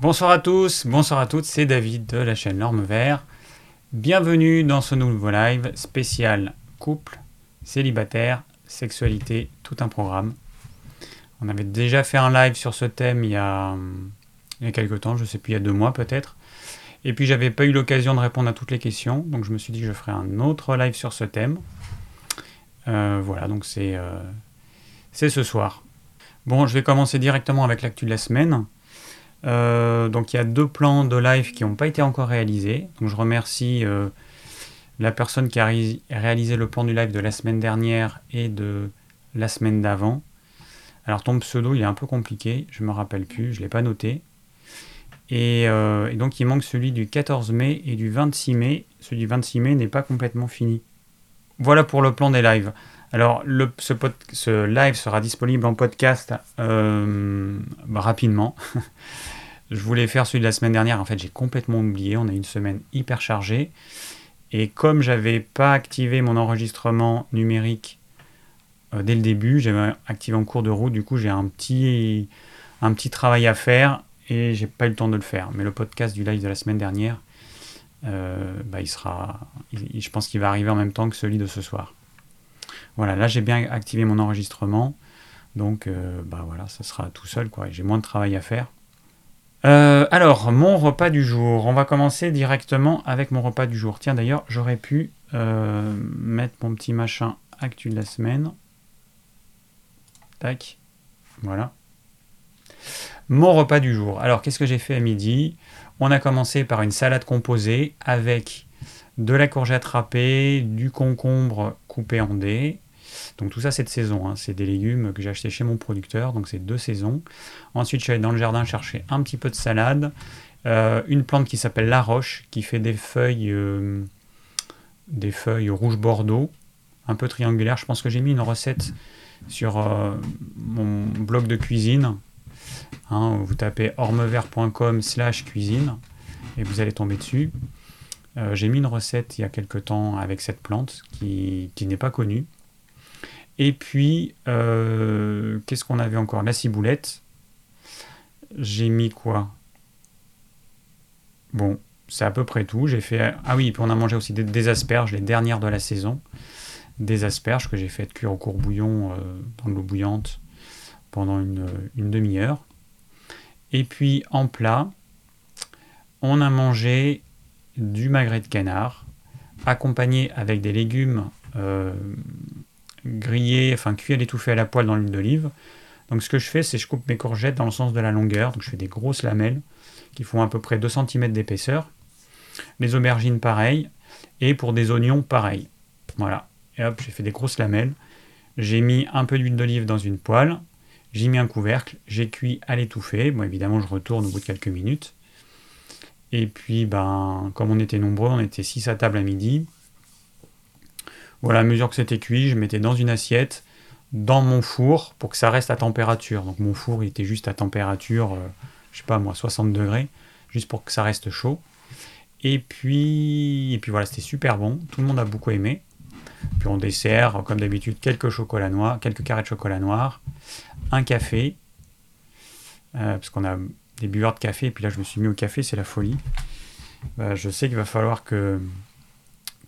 Bonsoir à tous, bonsoir à toutes, c'est David de la chaîne Norme Vert. Bienvenue dans ce nouveau live spécial couple, célibataire, sexualité, tout un programme. On avait déjà fait un live sur ce thème il y a, il y a quelques temps, je sais plus, il y a deux mois peut-être. Et puis j'avais pas eu l'occasion de répondre à toutes les questions, donc je me suis dit que je ferai un autre live sur ce thème. Euh, voilà, donc c'est euh, c'est ce soir. Bon, je vais commencer directement avec l'actu de la semaine. Euh, donc il y a deux plans de live qui n'ont pas été encore réalisés. Donc je remercie la personne qui a réalisé le plan du live de la semaine dernière et de la semaine d'avant. Alors ton pseudo il est un peu compliqué, je me rappelle plus, je l'ai pas noté. Et, et, donc il manque celui du 14 mai et du 26 mai. Celui du 26 mai n'est pas complètement fini. Voilà pour le plan des lives. Alors, ce, live sera disponible en podcast euh, rapidement. je voulais faire celui de la semaine dernière. En fait, j'ai complètement oublié. On a une semaine hyper chargée. Et comme j'avais pas activé mon enregistrement numérique euh, dès le début, j'avais activé en cours de route. Du coup, j'ai un petit, un petit travail à faire et j'ai pas eu le temps de le faire. Mais le podcast du live de la semaine dernière, euh, bah, il sera, je pense qu'il va arriver en même temps que celui de ce soir. Voilà, là j'ai bien activé mon enregistrement, donc euh, bah voilà, ça sera tout seul quoi. J'ai moins de travail à faire. Euh, alors, mon repas du jour. On va commencer directement avec mon repas du jour. Tiens, d'ailleurs, j'aurais pu mettre mon petit machin actu de la semaine. Tac. Voilà. Mon repas du jour. Alors, qu'est-ce que j'ai fait à midi? On a commencé par une salade composée avec de la courgette râpée, du concombre coupé en dés. Donc tout ça c'est de saison, hein. c'est des légumes que j'ai achetés chez mon producteur, donc c'est deux saisons. Ensuite je suis allé dans le jardin chercher un petit peu de salade, euh, une plante qui s'appelle la roche, qui fait des feuilles, euh, des feuilles rouge bordeaux, un peu triangulaires. Je pense que j'ai mis une recette sur euh, mon blog de cuisine, Hein, vous tapez ormevert.com slash cuisine et vous allez tomber dessus. Euh, j'ai mis une recette il y a quelques temps avec cette plante qui, n'est pas connue. Et puis, euh, qu'est-ce qu'on avait encore? La ciboulette. J'ai mis quoi? Bon, c'est à peu près tout. J'ai fait. Ah oui, puis on a mangé aussi des, asperges, les dernières de la saison. Des asperges que j'ai fait cuire au court bouillon euh, dans de l'eau bouillante pendant une demi-heure. Et puis en plat, on a mangé du magret de canard, accompagné avec des légumes euh, grillés, enfin cuits à l'étouffée à la poêle dans l'huile d'olive. Donc ce que je fais, c'est je coupe mes courgettes dans le sens de la longueur. Donc je fais des grosses lamelles qui font à peu près 2 cm d'épaisseur. Les aubergines pareil. Et pour des oignons pareil. Voilà. Et hop, j'ai fait des grosses lamelles. J'ai mis un peu d'huile d'olive dans une poêle. J'ai mis un couvercle, j'ai cuit à l'étouffée. Bon, évidemment, je retourne au bout de quelques minutes. Et puis, ben, comme on était nombreux, on était 6 à table à midi. Voilà, à mesure que c'était cuit, je mettais dans une assiette, dans mon four, pour que ça reste à température. Donc mon four, était juste à température, euh, je sais pas moi, 60 degrés, juste pour que ça reste chaud. Et puis, et puis voilà, c'était super bon. Tout le monde a beaucoup aimé. Puis on dessert, comme d'habitude, quelques chocolats noirs, quelques carrés de chocolat noir, un café, euh, parce qu'on a des buveurs de café, et puis là je me suis mis au café, c'est la folie. Bah, je sais qu'il va falloir que,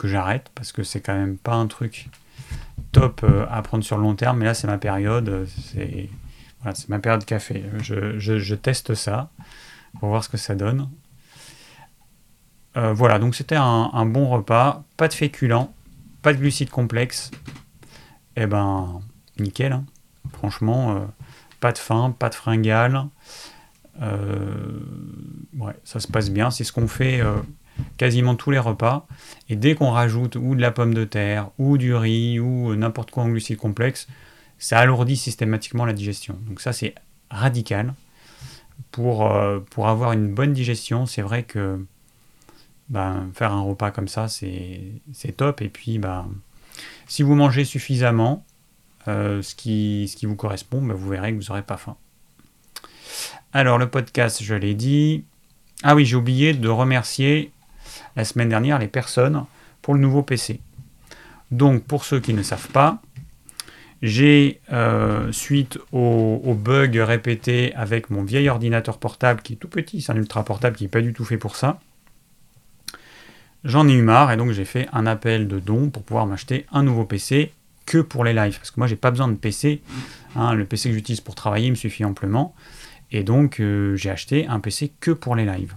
j'arrête, parce que c'est quand même pas un truc top euh, à prendre sur le long terme, mais là c'est ma période, c'est voilà, ma période café. Je, je, teste ça pour voir ce que ça donne. Euh, voilà, donc c'était un, bon repas, pas de féculents, pas de glucides complexes. Et eh ben, nickel. Hein. Franchement, euh, pas de faim, pas de fringale. Euh, ouais, ça se passe bien. C'est ce qu'on fait euh, quasiment tous les repas. Et dès qu'on rajoute ou de la pomme de terre, ou du riz, ou n'importe quoi en glucides complexes, ça alourdit systématiquement la digestion. Donc ça, c'est radical. Pour, pour avoir une bonne digestion, c'est vrai que ben, faire un repas comme ça, c'est top. Et puis, ben, si vous mangez suffisamment, euh, ce, qui, ce qui vous correspond, ben, vous verrez que vous n'aurez pas faim. Alors, le podcast, je l'ai dit. Ah oui, j'ai oublié de remercier la semaine dernière les personnes pour le nouveau PC. Donc, pour ceux qui ne savent pas, J'ai, euh, suite aux, bugs répétés avec mon vieil ordinateur portable qui est tout petit, c'est un ultra portable qui n'est pas du tout fait pour ça, j'en ai eu marre et donc j'ai fait un appel de don pour pouvoir m'acheter un nouveau PC que pour les lives. Parce que moi, j'ai pas besoin de PC. Hein, le PC que j'utilise pour travailler me suffit amplement. Et donc, euh, j'ai acheté un PC que pour les lives.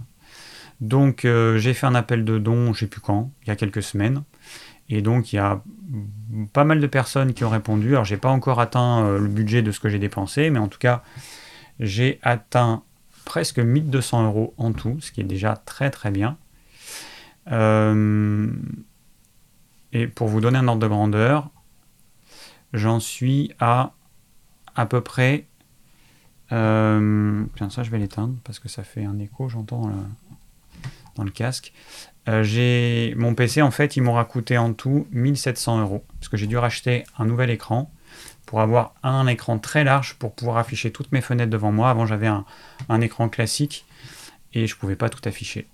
Donc, euh, j'ai fait un appel de don, je sais plus quand, il y a quelques semaines. Et donc, il y a pas mal de personnes qui ont répondu. Alors, j'ai pas encore atteint euh, le budget de ce que j'ai dépensé, mais en tout cas, j'ai atteint presque 1200 euros en tout, ce qui est déjà très très bien. Et pour vous donner un ordre de grandeur, j'en suis à à peu près. Euh, ça je vais l'éteindre parce que ça fait un écho, j'entends dans le casque. Euh, mon PC en fait il m'aura coûté en tout 1700 euros parce que j'ai dû racheter un nouvel écran pour avoir un écran très large pour pouvoir afficher toutes mes fenêtres devant moi. Avant j'avais un, écran classique et je pouvais pas tout afficher.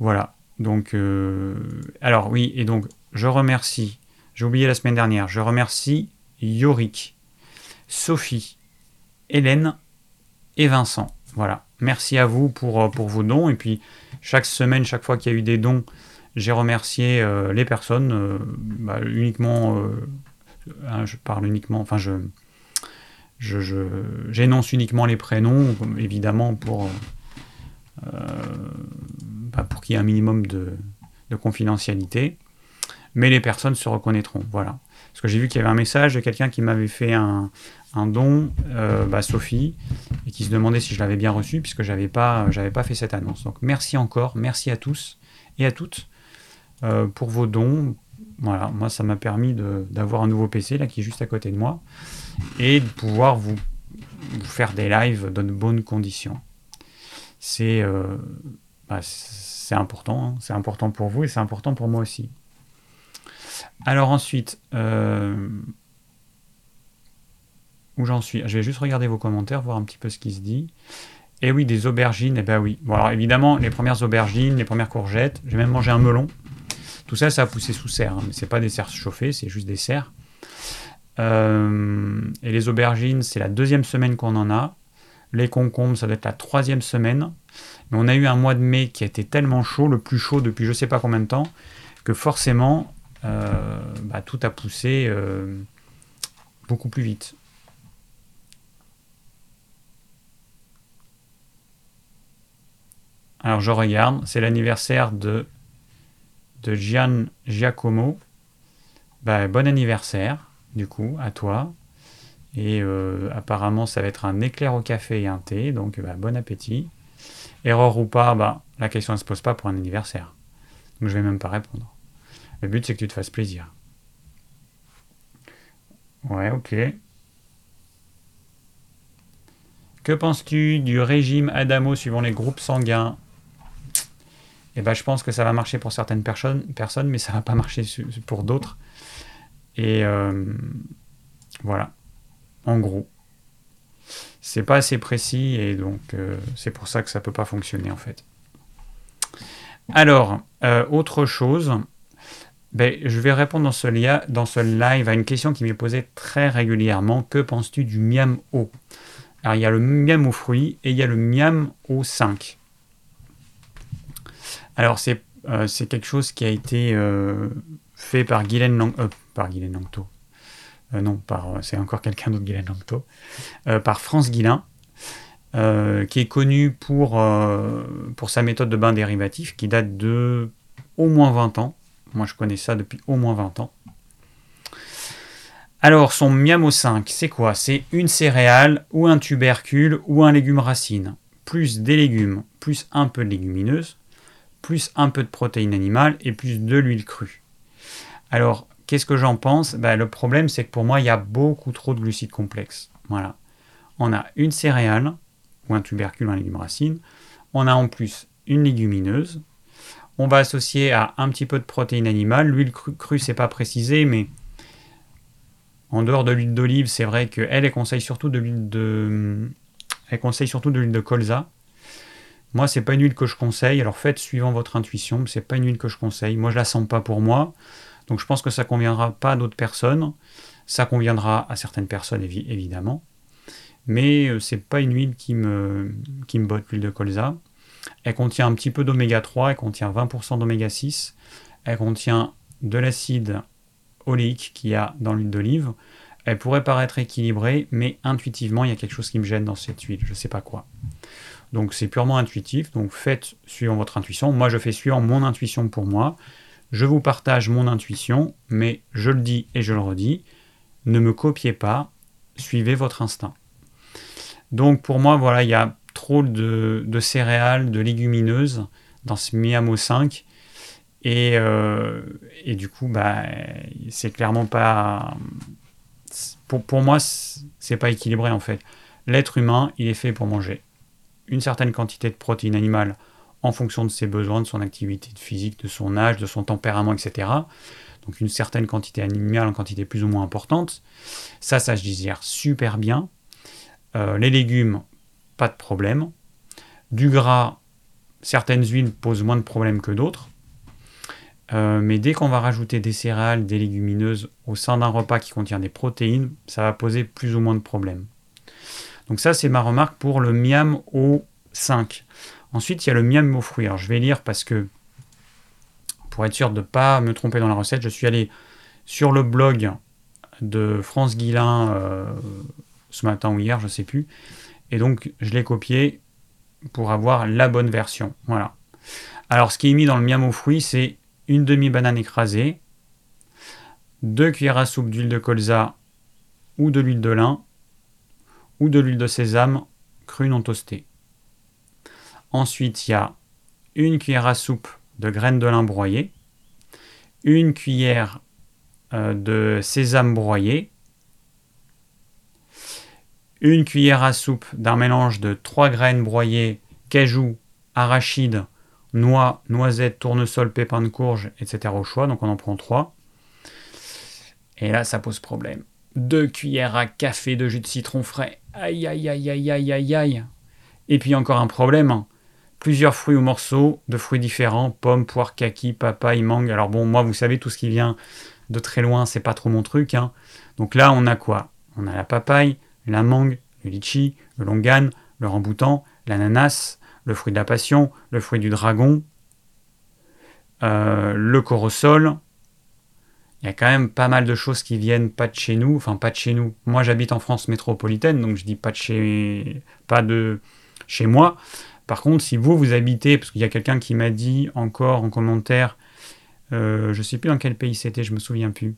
Voilà. Donc euh, alors oui et donc je remercie j'ai oublié la semaine dernière je remercie Yorick Sophie Hélène et Vincent. Voilà. Merci à vous pour, euh, pour vos dons. Et puis chaque semaine, chaque fois qu'il y a eu des dons, j'ai remercié euh, les personnes, euh, bah, uniquement, hein, je parle uniquement, enfin je, j'énonce uniquement les prénoms, évidemment pour, bah, pour qu'il y ait un minimum de, confidentialité, mais les personnes se reconnaîtront, voilà. Parce que j'ai vu qu'il y avait un message de quelqu'un qui m'avait fait un, don, bah, Sophie, et qui se demandait si je l'avais bien reçu, puisque je n'avais pas, pas fait cette annonce. Donc merci encore, merci à tous et à toutes euh, pour vos dons. Voilà, moi ça m'a permis d'avoir un nouveau PC là qui est juste à côté de moi et de pouvoir vous, faire des lives dans de bonnes conditions. C'est euh, bah, important, hein. c'est important pour vous et c'est important pour moi aussi. Alors ensuite, euh, où j'en suis? Je vais juste regarder vos commentaires, voir un petit peu ce qui se dit. Et eh oui, des aubergines, et eh ben oui. Bon, alors évidemment, les premières aubergines, les premières courgettes, j'ai même mangé un melon. Tout ça, ça a poussé sous serre, hein, mais c'est pas des serres chauffées, c'est juste des serres. Euh, et les aubergines, c'est la deuxième semaine qu'on en a. Les concombres, ça doit être la troisième semaine. Mais on a eu un mois de mai qui a été tellement chaud, le plus chaud depuis je sais pas combien de temps, que forcément, bah, tout a poussé euh, beaucoup plus vite. Alors je regarde, c'est l'anniversaire de, de Gian Giacomo. Bah, bon anniversaire, du coup, à toi. Et euh, apparemment, ça va être un éclair au café et un thé, donc bah, bon appétit. Erreur ou pas, la question ne se pose pas pour un anniversaire. Donc je vais même pas répondre. Le but, c'est que tu te fasses plaisir. Ouais, ok. Que penses-tu du régime Adamo suivant les groupes sanguins? Eh ben, je pense que ça va marcher pour certaines personnes, mais ça va pas marcher pour d'autres. Et euh, voilà, en gros. C'est pas assez précis et donc euh, c'est pour ça que ça peut pas fonctionner en fait. Alors, euh, autre chose, ben, je vais répondre dans ce, live à une question qui m'est posée très régulièrement. Que penses-tu du miam O? Alors, il y a le miam au fruit et il y a le miam au 5. Alors, euh, c'est quelque chose qui a été euh, fait par Guylaine, Lang euh, Langto. non, c'est encore quelqu'un d'autre, Guylaine Langto. par France Guillain, qui est connu pour sa méthode de bain dérivatif, qui date de au moins 20 ans. Moi, je connais ça depuis au moins 20 ans. Alors, son Miamo 5, c'est quoi? C'est une céréale ou un tubercule ou un légume racine, plus des légumes, plus un peu de légumineuse, plus un peu de protéines animales et plus de l'huile crue. Alors, qu'est-ce que j'en pense? Ben, Le problème, c'est que pour moi, il y a beaucoup trop de glucides complexes. Voilà. On a une céréale, ou un tubercule, un légume racine. On a en plus une légumineuse. On va associer à un petit peu de protéines animales. L'huile crue, crue c'est pas précisé, mais en dehors de l'huile d'olive, c'est vrai qu'elle, elle conseille surtout de l'huile de... Elle surtout l'huile de colza. Moi, c'est pas une huile que je conseille. Alors faites suivant votre intuition, c'est pas une huile que je conseille. Moi, je la sens pas pour moi. Donc je pense que ça conviendra pas à d'autres personnes. Ça conviendra à certaines personnes, évidemment. Mais euh, c'est pas une huile qui me botte, l'huile de colza. Elle contient un petit peu d'oméga 3, elle contient 20% d'oméga 6, elle contient de l'acide oléique qu'il y a dans l'huile d'olive. Elle pourrait paraître équilibrée, mais intuitivement, il y a quelque chose qui me gêne dans cette huile, je ne sais pas quoi. Donc c'est purement intuitif, donc faites suivant votre intuition. Moi, je fais suivant mon intuition pour moi. Je vous partage mon intuition, mais je le dis et je le redis, ne me copiez pas, suivez votre instinct. Donc pour moi, voilà, il y a trop de, céréales, de légumineuses dans ce Miamo 5. Euh, et, du coup, bah, c'est clairement pas. Pour, pour moi, c'est pas équilibré en fait. L'être humain, il est fait pour manger une certaine quantité de protéines animales en fonction de ses besoins, de son activité physique, de son âge, de son tempérament, etc. Donc une certaine quantité animale en quantité plus ou moins importante. Ça, ça se digère super bien. Euh, les légumes, pas de problème. Du gras, certaines huiles posent moins de problèmes que d'autres. Euh, mais dès qu'on va rajouter des céréales, des légumineuses au sein d'un repas qui contient des protéines, ça va poser plus ou moins de problèmes. Donc ça, c'est ma remarque pour le miam au 5. Ensuite, il y a le miam aux fruits. Alors je vais lire parce que, pour être sûr de ne pas me tromper dans la recette, je suis allé sur le blog de France Guillain euh, ce matin ou hier, je ne sais plus. Et donc, je l'ai copié pour avoir la bonne version. Voilà. Alors, ce qui est mis dans le miam aux fruits, c'est une demi-banane écrasée, deux cuillères à soupe d'huile de colza ou de l'huile de lin, ou de l'huile de sésame crue non toastée. Ensuite, il y a une cuillère à soupe de graines de lin broyées, une cuillère euh, de sésame broyé, une cuillère à soupe d'un mélange de trois graines broyées, cajou, arachide, noix, noisettes, tournesol, pépins de courge, etc. au choix. Donc on en prend trois. Et là, ça pose problème. Deux cuillères à café de jus de citron frais. Aïe, aïe, aïe, aïe, aïe, aïe, aïe. Et puis encore un problème. Plusieurs fruits ou morceaux de fruits différents. Pommes, poires, kaki, papaye, mangue. Alors bon, moi, vous savez, tout ce qui vient de très loin, c'est pas trop mon truc. Hein. Donc là, on a quoi? On a la papaye, la mangue, le litchi, le longan, le ramboutan, l'ananas, le fruit de la passion, le fruit du dragon, euh, le corosol, il y a quand même pas mal de choses qui viennent pas de chez nous, enfin pas de chez nous. Moi j'habite en France métropolitaine, donc je dis pas de chez, moi. Par contre, si vous vous habitez, parce qu'il y a quelqu'un qui m'a dit encore en commentaire, euh, je sais plus dans quel pays c'était, je me souviens plus.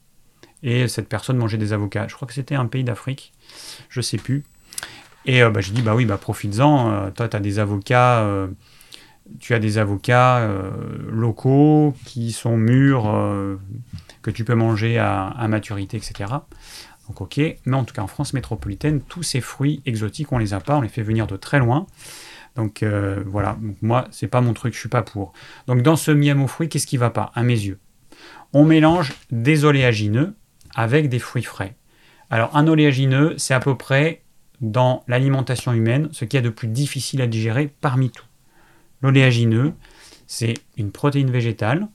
Et cette personne mangeait des avocats. Je crois que c'était un pays d'Afrique, je sais plus. Et euh, bah, j'ai dit bah oui, bah profites-en. Euh, toi, tu as des avocats. Euh, tu as des avocats locaux qui sont mûrs que tu peux manger à, maturité, etc. Donc ok, mais en tout cas en France métropolitaine, tous ces fruits exotiques, on les a pas, on les fait venir de très loin. Donc euh, voilà, donc, moi c'est pas mon truc, je suis pas pour. Donc dans ce miam aux fruits, qu'est-ce qui va pas? À mes yeux, on mélange des oléagineux avec des fruits frais. Alors un oléagineux, c'est à peu près dans l'alimentation humaine ce qu'il y a de plus difficile à digérer parmi tout. L'oléagineux, c'est une protéine végétale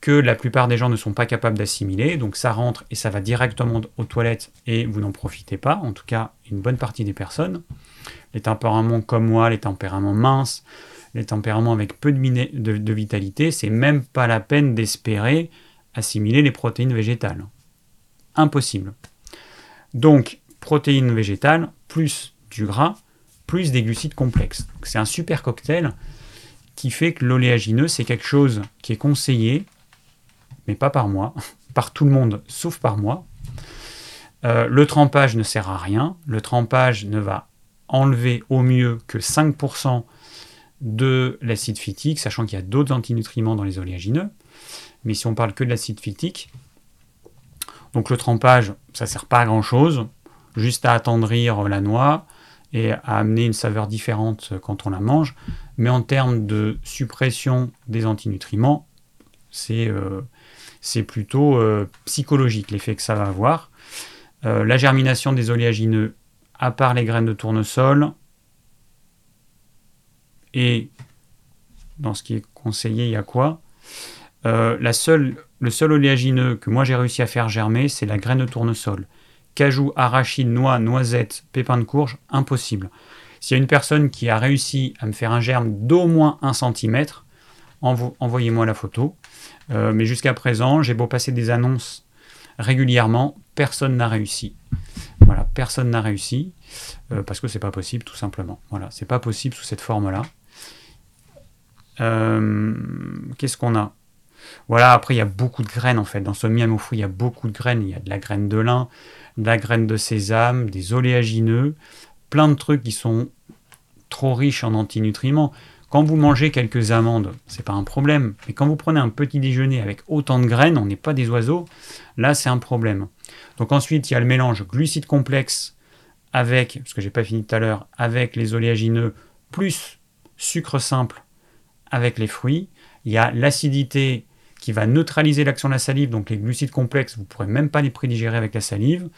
que la plupart des gens ne sont pas capables d'assimiler. Donc ça rentre et ça va directement aux toilettes et vous n'en profitez pas, en tout cas une bonne partie des personnes. Les tempéraments comme moi, les tempéraments minces, les tempéraments avec peu de, de vitalité, c'est même pas la peine d'espérer assimiler les protéines végétales. Impossible. Donc protéines végétales plus du gras plus des glucides complexes. C'est un super cocktail qui fait que l'oléagineux, c'est quelque chose qui est conseillé mais pas par moi, par tout le monde sauf par moi. Euh, le trempage ne sert à rien. Le trempage ne va enlever au mieux que 5% de l'acide phytique, sachant qu'il y a d'autres antinutriments dans les oléagineux. Mais si on parle que de l'acide phytique, donc le trempage, ça sert pas à grand chose, juste à attendrir la noix et à amener une saveur différente quand on la mange. Mais en termes de suppression des antinutriments, c'est euh, plutôt euh, psychologique l'effet que ça va avoir. Euh, la germination des oléagineux, à part les graines de tournesol, et dans ce qui est conseillé, il y a quoi? Euh, la seule, le seul oléagineux que moi j'ai réussi à faire germer, c'est la graine de tournesol. Cajou, arachide, noix, noisette, pépins de courge, impossible. S'il y a une personne qui a réussi à me faire un germe d'au moins 1 cm, envoyez-moi la photo. Euh, mais jusqu'à présent, j'ai beau passer des annonces régulièrement, personne n'a réussi. Voilà, personne n'a réussi euh, parce que c'est pas possible, tout simplement. Voilà, c'est pas possible sous cette forme-là. Qu'est-ce qu'on a? Voilà, après il y a beaucoup de graines en fait. Dans ce miam au fruit, il y a beaucoup de graines. Il y a de la graine de lin, de la graine de sésame, des oléagineux, plein de trucs qui sont trop riches en antinutriments. Quand vous mangez quelques amandes, c'est pas un problème. Mais quand vous prenez un petit déjeuner avec autant de graines, on n'est pas des oiseaux, là c'est un problème. Donc ensuite, il y a le mélange glucides complexes avec, parce que j'ai pas fini tout à l'heure, avec les oléagineux, plus sucre simple avec les fruits. Il y a l'acidité qui va neutraliser l'action de la salive, donc les glucides complexes, vous ne pourrez même pas les prédigérer avec la salive.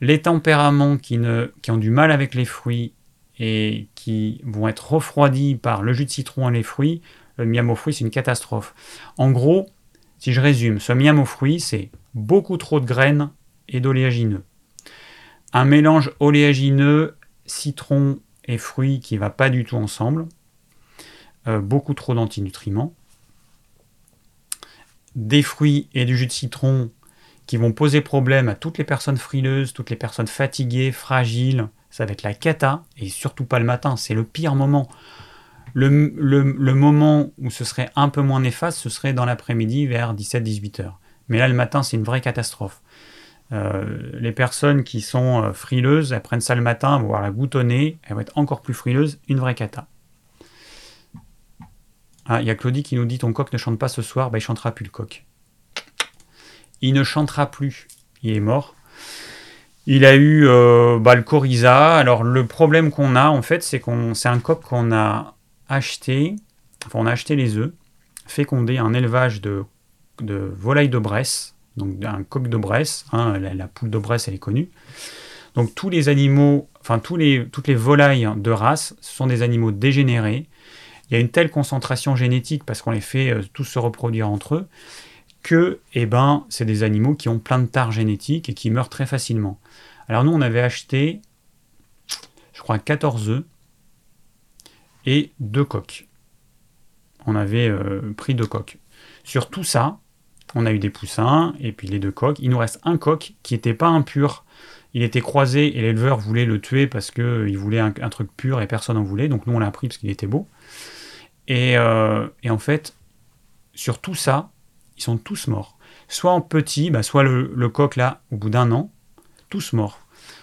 Les tempéraments qui, ont du mal avec les fruits et qui vont être refroidis par le jus de citron et les fruits, le miam aux fruits, c'est une catastrophe. En gros, si je résume, ce miam aux fruits, c'est beaucoup trop de graines et d'oléagineux. Un mélange oléagineux, citron et fruits qui ne va pas du tout ensemble. Euh, beaucoup trop d'antinutriments. Des fruits et du jus de citron qui vont poser problème à toutes les personnes frileuses, toutes les personnes fatiguées, fragiles, ça va être la cata, et surtout pas le matin, c'est le pire moment. Le, moment où ce serait un peu moins néfaste, ce serait dans l'après-midi vers 17-18 heures. Mais là, le matin, c'est une vraie catastrophe. Euh, les personnes qui sont euh, frileuses, elles prennent ça le matin, vont voir la boutonner, elles vont être encore plus frileuses, une vraie cata. Ah, il y a Claudie qui nous dit ton coq ne chante pas ce soir, bah, il chantera plus le coq. Il ne chantera plus, il est mort. Il a eu euh, bah, le coryza. Alors le problème qu'on a en fait, c'est qu'on c'est un coq qu'on a acheté, enfin on a acheté les œufs, fécondé un élevage de, volailles de Bresse, donc un coq de Bresse, hein, la, poule de Bresse elle est connue. Donc tous les animaux, enfin toutes les volailles de race, ce sont des animaux dégénérés. Il y a une telle concentration génétique parce qu'on les fait euh, tous se reproduire entre eux que eh ben, c'est des animaux qui ont plein de tares génétiques et qui meurent très facilement. Alors nous, on avait acheté, je crois, 14 œufs et deux coques. On avait euh, pris deux coques. Sur tout ça, on a eu des poussins et puis les deux coques. Il nous reste un coq qui n'était pas impur. Il était croisé et l'éleveur voulait le tuer parce qu'il euh, voulait un, truc pur et personne n'en voulait. Donc nous, on l'a pris parce qu'il était beau. Et, euh, et en fait, sur tout ça, ils sont tous morts. Soit en petit, bah, soit le, coq là, au bout d'un an, tous morts.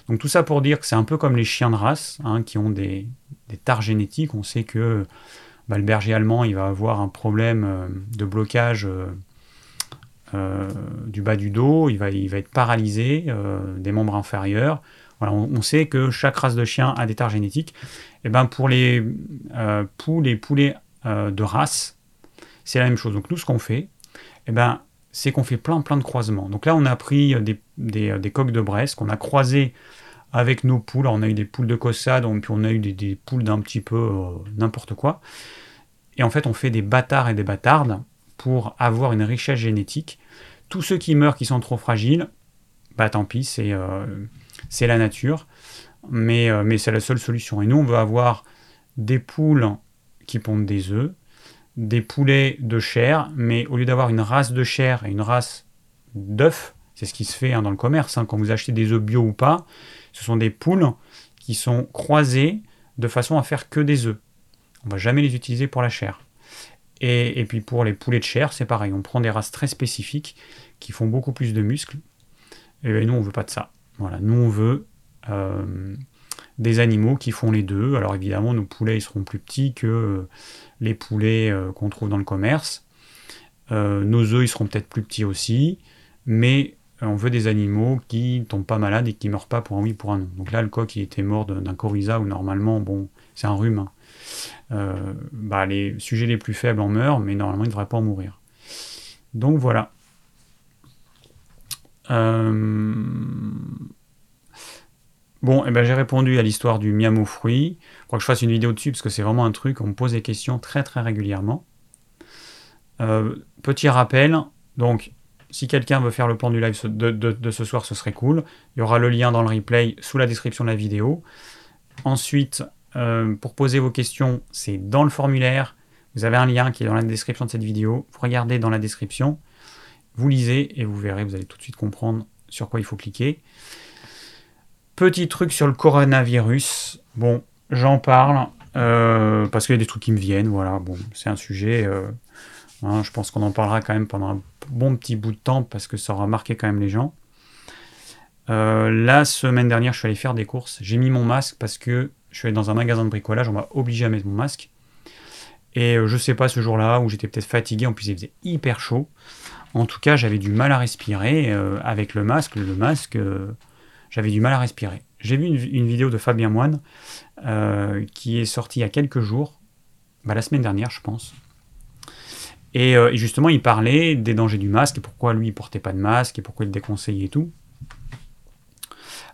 Donc tout ça pour dire que c'est un peu comme les chiens de race, hein, qui ont des, des, tares génétiques. On sait que bah, le berger allemand, il va avoir un problème euh, de blocage euh, du bas du dos, il va, il va être paralysé des membres inférieurs. Voilà, on, sait que chaque race de chien a des tares génétiques. Et ben pour les poules et poulets de race, c'est la même chose. Donc nous, ce qu'on fait, eh ben, c'est qu'on fait plein, plein de croisements. Donc là, on a pris des, des, coques de Bresse qu'on a croisées avec nos poules. on a eu des poules de Cossade, puis on a eu des, poules d'un petit peu euh, n'importe quoi. Et en fait, on fait des bâtards et des bâtardes pour avoir une richesse génétique. Tous ceux qui meurent, qui sont trop fragiles, bah tant pis, c'est euh, la nature. Mais, euh, mais c'est la seule solution. Et nous, on veut avoir des poules qui pondent des œufs, des poulets de chair, mais au lieu d'avoir une race de chair et une race d'œufs, c'est ce qui se fait hein, dans le commerce, hein, quand vous achetez des œufs bio ou pas, ce sont des poules qui sont croisées de façon à faire que des œufs. On va jamais les utiliser pour la chair. Et, puis pour les poulets de chair, c'est pareil, on prend des races très spécifiques qui font beaucoup plus de muscles. Et nous, on veut pas de ça. Voilà, nous, on veut euh, des animaux qui font les deux. Alors évidemment, nos poulets ils seront plus petits que euh, les poulets euh, qu'on trouve dans le commerce. Euh, nos œufs ils seront peut-être plus petits aussi, mais on veut des animaux qui ne tombent pas malades et qui ne meurent pas pour un oui pour un non. Donc là, le coq il était mort d'un coryza où normalement, bon, c'est un rhume. Hein. bah, les sujets les plus faibles en meurent, mais normalement ils ne devraient pas en mourir. Donc voilà. Bon, eh ben, j'ai répondu à l'histoire du miam aux fruits. Je crois que je fasse une vidéo dessus parce que c'est vraiment un truc, on me pose des questions très très régulièrement. petit rappel, donc si quelqu'un veut faire le plan du live de, ce soir, ce serait cool. Il y aura le lien dans le replay sous la description de la vidéo. Ensuite, euh, pour poser vos questions, c'est dans le formulaire. Vous avez un lien qui est dans la description de cette vidéo. Vous regardez dans la description, vous lisez et vous verrez, vous allez tout de suite comprendre sur quoi il faut cliquer. Petit truc sur le coronavirus. Bon, j'en parle euh, parce qu'il y a des trucs qui me viennent. Voilà, bon, c'est un sujet. Euh, hein, je pense qu'on en parlera quand même pendant un bon petit bout de temps parce que ça aura marqué quand même les gens. Euh, la semaine dernière, je suis allé faire des courses. J'ai mis mon masque parce que je suis allé dans un magasin de bricolage. On m'a obligé à mettre mon masque. Et je sais pas ce jour-là où j'étais peut-être fatigué. En plus, il faisait hyper chaud. En tout cas, j'avais du mal à respirer avec le masque. Le masque, j'avais du mal à respirer. J'ai vu une, vidéo de Fabien Moine qui est sortie il y a quelques jours, bah, la semaine dernière, je pense, euh, et, justement, il parlait des dangers du masque et pourquoi lui il portait pas de masque et pourquoi il le déconseillait et tout.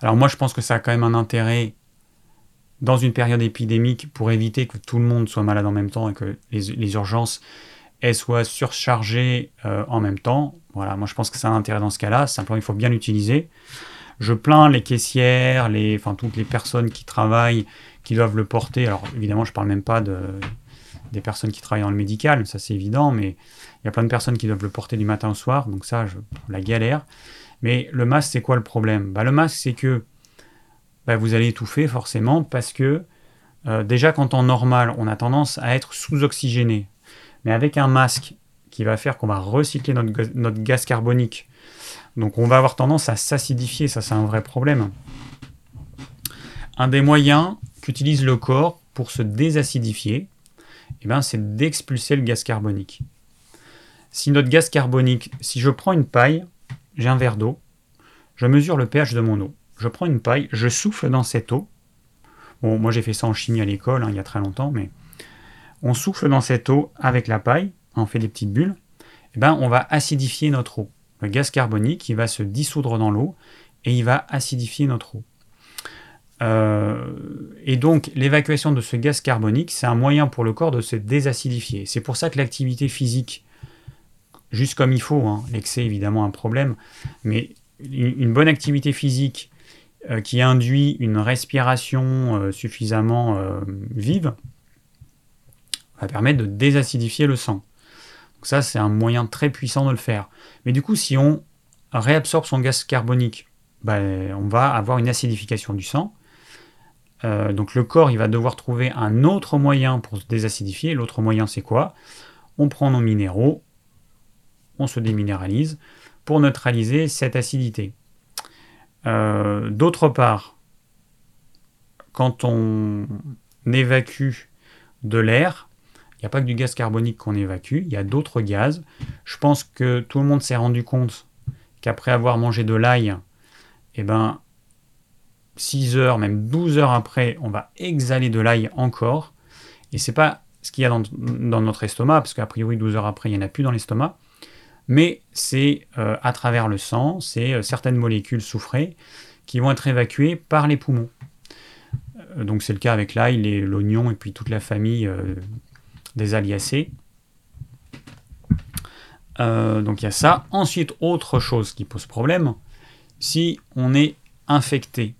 Alors moi, je pense que ça a quand même un intérêt dans une période épidémique pour éviter que tout le monde soit malade en même temps et que les, urgences soient surchargées euh, en même temps. Voilà, moi je pense que ça a un intérêt dans ce cas-là. Simplement, il faut bien l'utiliser. Je plains les caissières, les, toutes les personnes qui travaillent, qui doivent le porter. Alors évidemment, je parle même pas de des personnes qui travaillent dans le médical, ça c'est évident, mais il y a plein de personnes qui doivent le porter du matin au soir, donc ça, la galère. Mais le masque, c'est quoi le problème? Bah, Le masque, c'est que bah, vous allez étouffer forcément parce que euh, déjà quand en normal, on a tendance à être sous-oxygéné. Mais avec un masque qui va faire qu'on va recycler notre gaz carbonique, donc on va avoir tendance à s'acidifier, ça c'est un vrai problème. Un des moyens qu'utilise le corps pour se désacidifier, eh ben, c'est d'expulser le gaz carbonique. Si notre gaz carbonique, si je prends une paille, j'ai un verre d'eau, je mesure le pH de mon eau. Je prends une paille, je souffle dans cette eau. Bon, moi j'ai fait ça en chimie à l'école, hein, il y a très longtemps, mais on souffle dans cette eau avec la paille, on fait des petites bulles, eh ben, on va acidifier notre eau. Gaz carbonique, il va se dissoudre dans l'eau et il va acidifier notre eau. Euh, et donc l'évacuation de ce gaz carbonique, c'est un moyen pour le corps de se désacidifier. C'est pour ça que l'activité physique, juste comme il faut, hein, l'excès évidemment un problème, mais une, bonne activité physique euh, qui induit une respiration euh, suffisamment vive, va permettre de désacidifier le sang. Donc ça, c'est un moyen très puissant de le faire. Mais du coup, si on réabsorbe son gaz carbonique, ben, on va avoir une acidification du sang. Euh, donc le corps, il va devoir trouver un autre moyen pour se désacidifier. L'autre moyen, c'est quoi? On prend nos minéraux, on se déminéralise pour neutraliser cette acidité. Euh, d'autre part, quand on évacue de l'air, n'y a pas que du gaz carbonique qu'on évacue, il y a d'autres gaz. Je pense que tout le monde s'est rendu compte qu'après avoir mangé de l'ail, eh ben, 6 heures, même 12 heures après, on va exhaler de l'ail encore. Et c'est pas ce qu'il y a dans, notre estomac, parce qu'a priori 12 heures après, il n'y en a plus dans l'estomac. Mais c'est euh, à travers le sang, c'est euh, certaines molécules soufrées qui vont être évacuées par les poumons. Euh, donc c'est le cas avec l'ail, l'oignon et puis toute la famille des aliacées. donc il y a ça. Ensuite, autre chose qui pose problème, si on est infecté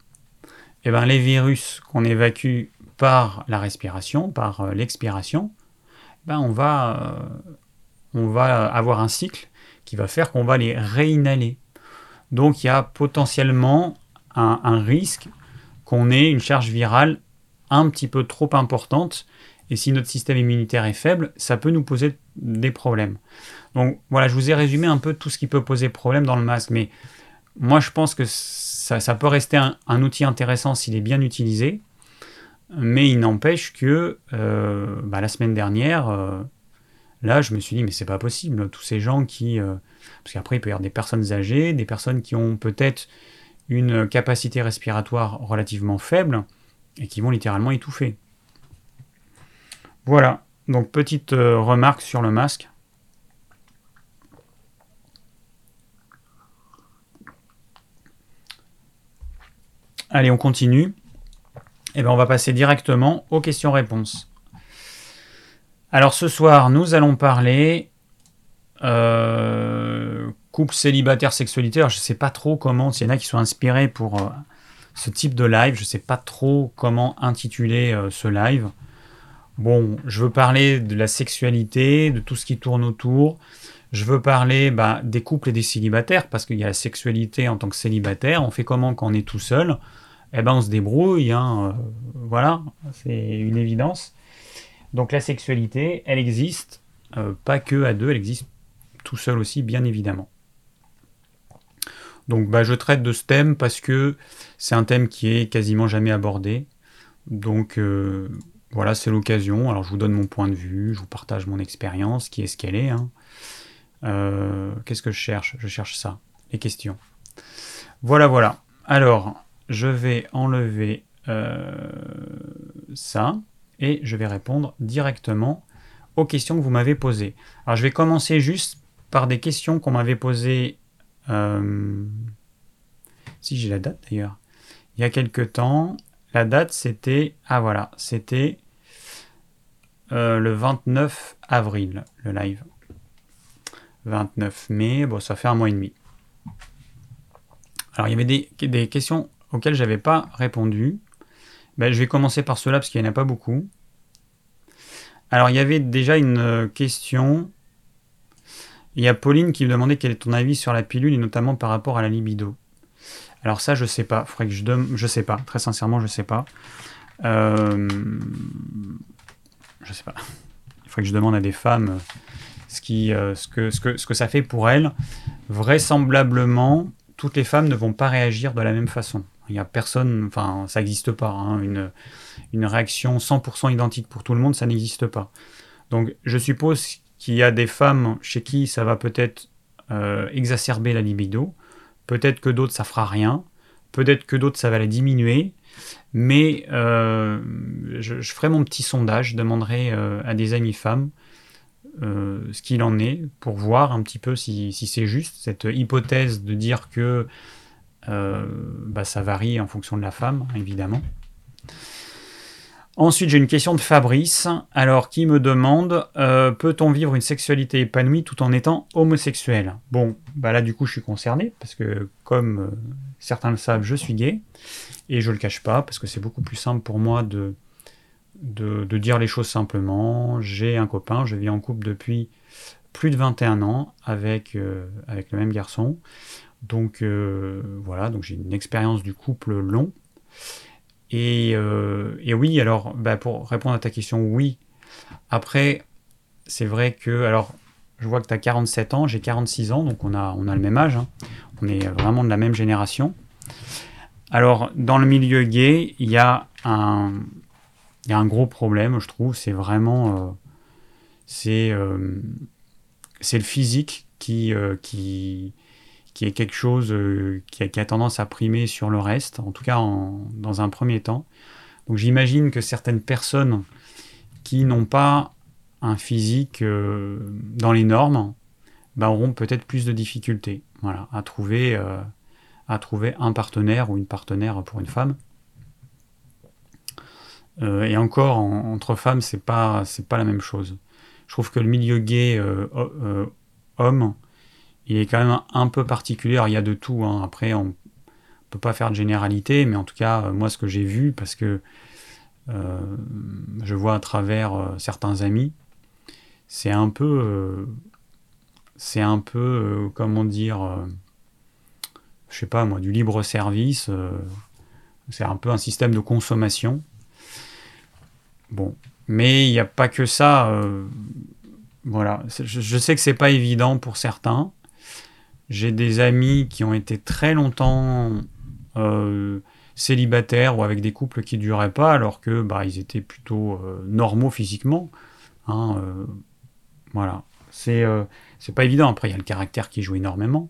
eh ben, les virus qu'on évacue par la respiration, par euh, l'expiration, ben, on, va, euh, on va avoir un cycle qui va faire qu'on va les réinhaler. Donc il y a potentiellement un, risque qu'on ait une charge virale un petit peu trop importante. Et si notre système immunitaire est faible, ça peut nous poser des problèmes. Donc voilà, je vous ai résumé un peu tout ce qui peut poser problème dans le masque. Mais moi, je pense que ça, peut rester un, outil intéressant s'il est bien utilisé, mais il n'empêche que euh, bah, la semaine dernière, euh, là, je me suis dit, mais c'est pas possible, tous ces gens qui. Euh, parce qu'après, il peut y avoir des personnes âgées, des personnes qui ont peut-être une capacité respiratoire relativement faible et qui vont littéralement étouffer. Voilà, donc petite remarque sur le masque. Allez, on continue. Et eh bien, on va passer directement aux questions-réponses. Alors ce soir, nous allons parler euh, couple célibataire sexualité. Je sais pas trop comment, s'il y en a qui sont inspirés pour euh, ce type de live, je sais pas trop comment intituler euh, ce live. Bon, je veux parler de la sexualité, de tout ce qui tourne autour. Je veux parler bah, des couples et des célibataires, parce qu'il y a la sexualité en tant que célibataire. On fait comment quand on est tout seul? Eh ben, on se débrouille. Hein, voilà, c'est une évidence. Donc la sexualité, elle existe, pas que à deux, elle existe tout seul aussi, bien évidemment. Donc bah, je traite de ce thème parce que c'est un thème qui est quasiment jamais abordé. Donc euh, voilà, c'est l'occasion. Alors je vous donne mon point de vue, je vous partage mon expérience, qui est ce qu'elle est. Hein. Euh, qu'est-ce que je cherche? Je cherche ça, les questions. Voilà, voilà. Alors, je vais enlever euh, ça et je vais répondre directement aux questions que vous m'avez posées. Alors je vais commencer juste par des questions qu'on m'avait posées euh, si j'ai la date d'ailleurs. Il y a quelques temps, la date c'était. Ah voilà, c'était euh, le 29 avril, le live. 29 mai, bon, ça fait un mois et demi. Alors il y avait des, questions auxquelles j'avais pas répondu. Ben, je vais commencer par cela parce qu'il n'y en a pas beaucoup. Alors il y avait déjà une question il y a Pauline qui me demandait quel est ton avis sur la pilule et notamment par rapport à la libido. Alors ça, je sais pas. Faudrait que je donne. Je sais pas. Très sincèrement, je sais pas. Euh... Je sais pas. Il faudrait que je demande à des femmes ce, qui, euh, ce, que, ça fait pour elles. Vraisemblablement, toutes les femmes ne vont pas réagir de la même façon. Il n'y a personne, enfin, ça n'existe pas. Hein. une, une réaction 100% identique pour tout le monde, ça n'existe pas. Donc, je suppose qu'il y a des femmes chez qui ça va peut-être euh, exacerber la libido, peut-être que d'autres ça fera rien, peut-être que d'autres ça va la diminuer, mais euh, je, ferai mon petit sondage, je demanderai euh, à des amies femmes ce qu'il en est pour voir un petit peu si, c'est juste cette hypothèse de dire que bah, ça varie en fonction de la femme, évidemment. Ensuite, j'ai une question de Fabrice, alors qui me demande euh, peut-on vivre une sexualité épanouie tout en étant homosexuel? Bon, bah là du coup, je suis concerné parce que comme euh, certains le savent, je suis gay et je le cache pas parce que c'est beaucoup plus simple pour moi de, de, dire les choses simplement. J'ai un copain, je vis en couple depuis plus de 21 ans avec, euh, avec le même garçon. Donc voilà, donc j'ai une expérience du couple long. Euh, et, oui, alors, bah, pour répondre à ta question, oui. Après, c'est vrai que, alors, je vois que tu as 47 ans, j'ai 46 ans, donc on a, on a le même âge. Hein. On est vraiment de la même génération. Alors, dans le milieu gay, il y a un, gros problème, je trouve. C'est vraiment. Euh, c'est, euh, c'est le physique qui, qui, qui est quelque chose euh, qui, a, tendance à primer sur le reste, en tout cas dans un premier temps. Donc j'imagine que certaines personnes qui n'ont pas un physique euh, dans les normes bah, auront peut-être plus de difficultés voilà, à, trouver, euh, à trouver un partenaire ou une partenaire pour une femme. et encore, entre femmes, c'est pas, pas la même chose. Je trouve que le milieu gay homme il est quand même un peu particulier. il y a de tout. Hein. Après, on peut pas faire de généralité, mais en tout cas, euh, moi, ce que j'ai vu, parce que euh, je vois à travers euh, certains amis, c'est un peu, c'est un peu, comment dire, je sais pas moi, du libre service. c'est un peu un système de consommation. Bon, mais il n'y a pas que ça. voilà, je, sais que c'est pas évident pour certains. J'ai des amis qui ont été très longtemps euh, célibataires ou avec des couples qui duraient pas, alors que bah, ils étaient plutôt euh, normaux physiquement. Hein, euh, voilà. C'est c'est pas évident. Après, il y a le caractère qui joue énormément.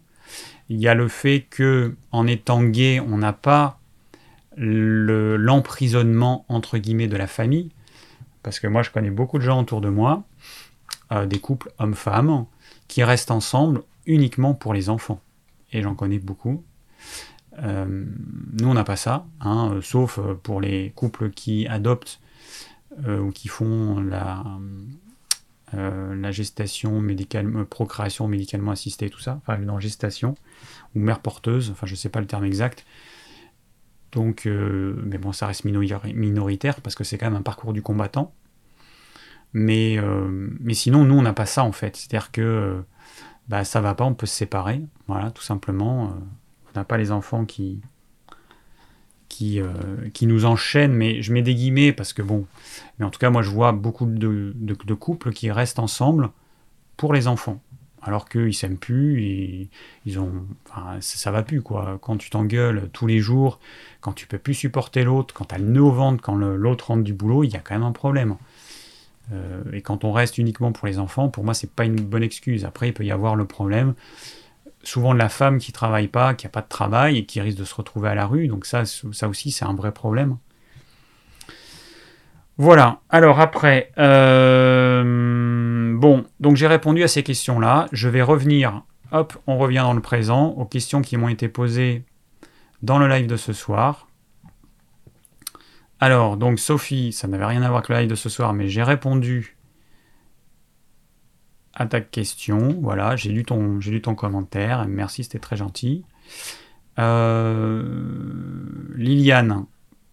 Il y a le fait que en étant gay, on n'a pas l'emprisonnement entre guillemets de la famille. Parce que moi, je connais beaucoup de gens autour de moi, des couples hommes-femmes, qui restent ensemble uniquement pour les enfants. Et j'en connais beaucoup. Euh, nous, on n'a pas ça, hein, sauf euh, pour les couples qui adoptent euh, ou qui font la, la gestation médicale, procréation médicalement assistée, tout ça, enfin dans gestation, ou mère porteuse, enfin je sais pas le terme exact. Donc, mais bon, ça reste minoritaire parce que c'est quand même un parcours du combattant. Mais, mais sinon, nous, on n'a pas ça en fait. C'est-à-dire que bah, ça va pas, on peut se séparer. Voilà, tout simplement. on n'a pas les enfants qui, qui, euh, qui nous enchaînent, mais je mets des guillemets parce que bon, mais en tout cas, moi je vois beaucoup de, de, couples qui restent ensemble pour les enfants, alors qu'ils s'aiment plus et ils ont, enfin, ça, va plus quoi. Quand tu t'engueules tous les jours, quand tu peux plus supporter l'autre, quand tu as le nœud au ventre, quand l'autre rentre du boulot, il y a quand même un problème. Euh, et quand on reste uniquement pour les enfants, pour moi, c'est pas une bonne excuse. Après, il peut y avoir le problème souvent de la femme qui travaille pas, qui a pas de travail et qui risque de se retrouver à la rue. Donc ça, ça aussi, c'est un vrai problème. Voilà. Alors après, euh, bon, donc j'ai répondu à ces questions-là. Je vais revenir. Hop, on revient dans le présent aux questions qui m'ont été posées dans le live de ce soir. Alors, donc Sophie, ça n'avait rien à voir avec le live de ce soir, mais j'ai répondu à ta question. Voilà, j'ai lu ton, lu ton commentaire. Merci, c'était très gentil. Euh, Liliane,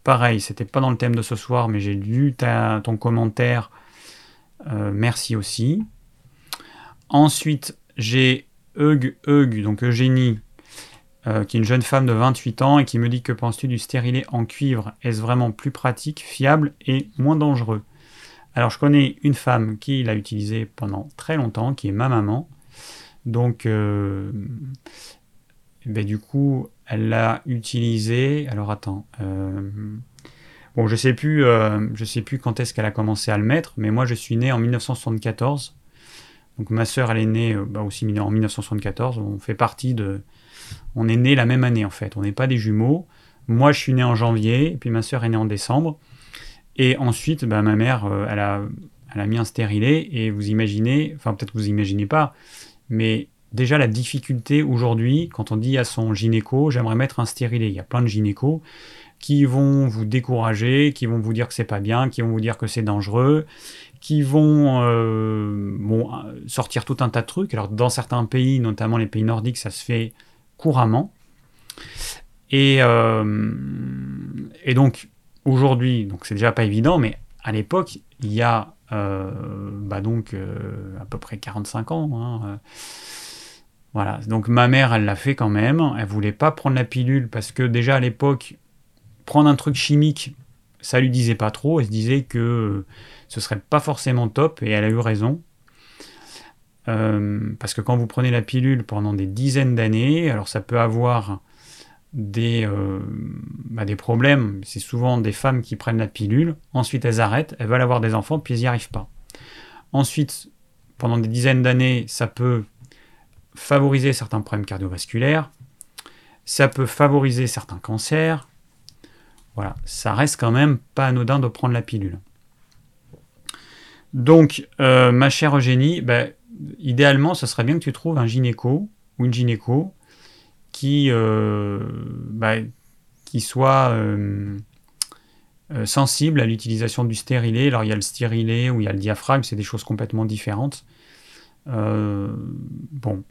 pareil, c'était pas dans le thème de ce soir, mais j'ai lu ton commentaire. Euh, merci aussi. Ensuite, j'ai Eug, Eug, donc Eugénie, euh, qui est une jeune femme de 28 ans et qui me dit que penses-tu du stérilet en cuivre? Est-ce vraiment plus pratique, fiable et moins dangereux? Alors, je connais une femme qui l'a utilisé pendant très longtemps, qui est ma maman. Donc, euh, ben, du coup, elle l'a utilisé. Alors, attends. Euh, bon, je sais plus, euh, je sais plus quand est-ce qu'elle a commencé à le mettre, mais moi, je suis né en 1974. Donc, ma sœur, elle est née bah, aussi en 1974. On fait partie de. On est né la même année, en fait. On n'est pas des jumeaux. Moi, je suis né en janvier, puis ma sœur est née en décembre. Et ensuite, bah, ma mère, euh, elle, a, elle a mis un stérilet, et vous imaginez, enfin peut-être que vous imaginez pas, mais déjà la difficulté aujourd'hui, quand on dit à son gynéco, j'aimerais mettre un stérilet, il y a plein de gynécos qui vont vous décourager, qui vont vous dire que c'est pas bien, qui vont vous dire que c'est dangereux, qui vont euh, sortir tout un tas de trucs. Alors dans certains pays, notamment les pays nordiques, ça se fait couramment. Et, euh, et donc aujourd'hui, donc c'est déjà pas évident, mais à l'époque, il y a euh, bah donc euh, à peu près 45 ans. Hein, euh. voilà, donc ma mère, elle l'a fait quand même. Elle voulait pas prendre la pilule parce que déjà à l'époque, prendre un truc chimique, ça lui disait pas trop. Elle se disait que ce serait pas forcément top, et elle a eu raison. parce que quand vous prenez la pilule pendant des dizaines d'années, alors ça peut avoir des, euh, bah, des problèmes. C'est souvent des femmes qui prennent la pilule, ensuite elles arrêtent, elles veulent avoir des enfants, puis elles n'y arrivent pas. Ensuite, pendant des dizaines d'années, ça peut favoriser certains problèmes cardiovasculaires, ça peut favoriser certains cancers. Voilà, ça reste quand même pas anodin de prendre la pilule. Donc, euh, ma chère Eugénie, bah, idéalement, ce serait bien que tu trouves un gynéco ou une gynéco qui, euh, bah, qui soit euh, euh, sensible à l'utilisation du stérilet. Alors il y a le stérilet ou il y a le diaphragme, c'est des choses complètement différentes. bon,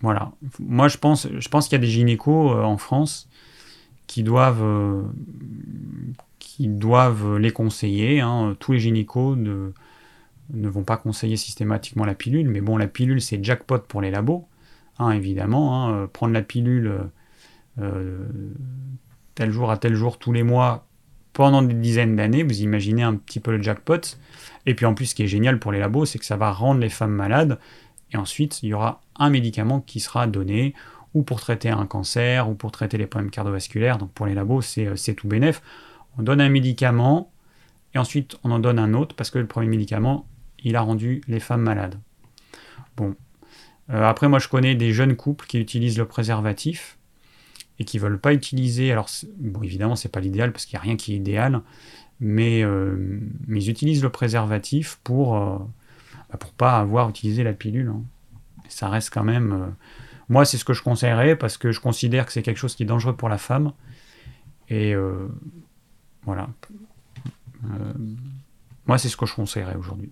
voilà. Moi je pense, je pense qu'il y a des gynécos en France qui doivent, qui doivent les conseiller. Hein. Tous les gynécos ne, ne vont pas conseiller systématiquement la pilule, mais bon, la pilule c'est jackpot pour les labos. Hein, évidemment. Hein, euh, prendre la pilule euh, euh, tel jour à tel jour tous les mois pendant des dizaines d'années, vous imaginez un petit peu le jackpot. Et puis en plus, ce qui est génial pour les labos, c'est que ça va rendre les femmes malades. Et ensuite, il y aura un médicament qui sera donné, ou pour traiter un cancer, ou pour traiter les problèmes cardiovasculaires. Donc pour les labos, c'est tout bénef. On donne un médicament, et ensuite on en donne un autre, parce que le premier médicament, il a rendu les femmes malades. Bon, euh, après, moi, je connais des jeunes couples qui utilisent le préservatif et qui veulent pas utiliser. Alors, bon, évidemment, c'est pas l'idéal parce qu'il n'y a rien qui est idéal, mais, euh, mais ils utilisent le préservatif pour euh, bah, pour pas avoir utilisé la pilule. Hein. Ça reste quand même. moi, c'est ce que je conseillerais parce que je considère que c'est quelque chose qui est dangereux pour la femme. Et voilà. moi, c'est ce que je conseillerais aujourd'hui.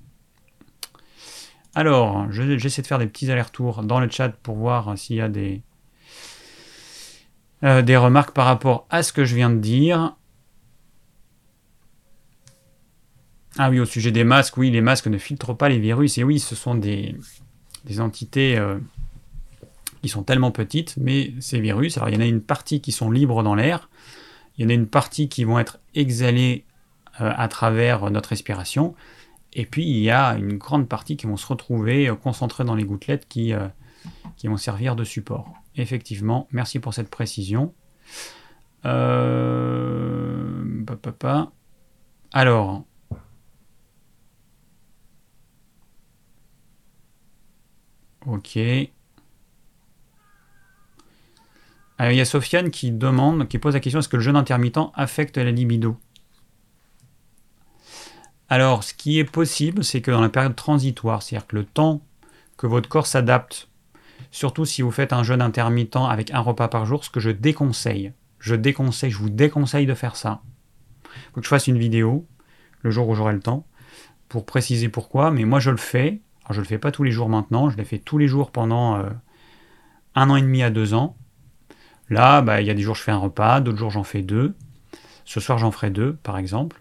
Alors, j'essaie de faire des petits allers-retours dans le chat pour voir s'il y a des, euh, des remarques par rapport à ce que je viens de dire. Ah oui, au sujet des masques, oui, les masques ne filtrent pas les virus. Et oui, ce sont des, entités euh, qui sont tellement petites, mais ces virus, alors il y en a une partie qui sont libres dans l'air, il y en a une partie qui vont être exhalées euh, à travers notre respiration, et puis il y a une grande partie qui vont se retrouver euh, concentrées dans les gouttelettes qui, qui vont servir de support. Effectivement, merci pour cette précision. Euh... Alors, Ok. Alors, il y a Sofiane qui demande, qui pose la question est-ce que le jeûne intermittent affecte la libido? Alors, ce qui est possible, c'est que dans la période transitoire, c'est-à-dire que le temps que votre corps s'adapte, surtout si vous faites un jeûne intermittent avec un repas par jour, ce que je déconseille, je déconseille, je vous déconseille de faire ça. Il faut que je fasse une vidéo le jour où j'aurai le temps pour préciser pourquoi, mais moi je le fais je ne le fais pas tous les jours maintenant, je l'ai fait tous les jours pendant euh, un an et demi à deux ans. Là, bah, il y a des jours je fais un repas, d'autres jours j'en fais deux. Ce soir j'en ferai deux, par exemple.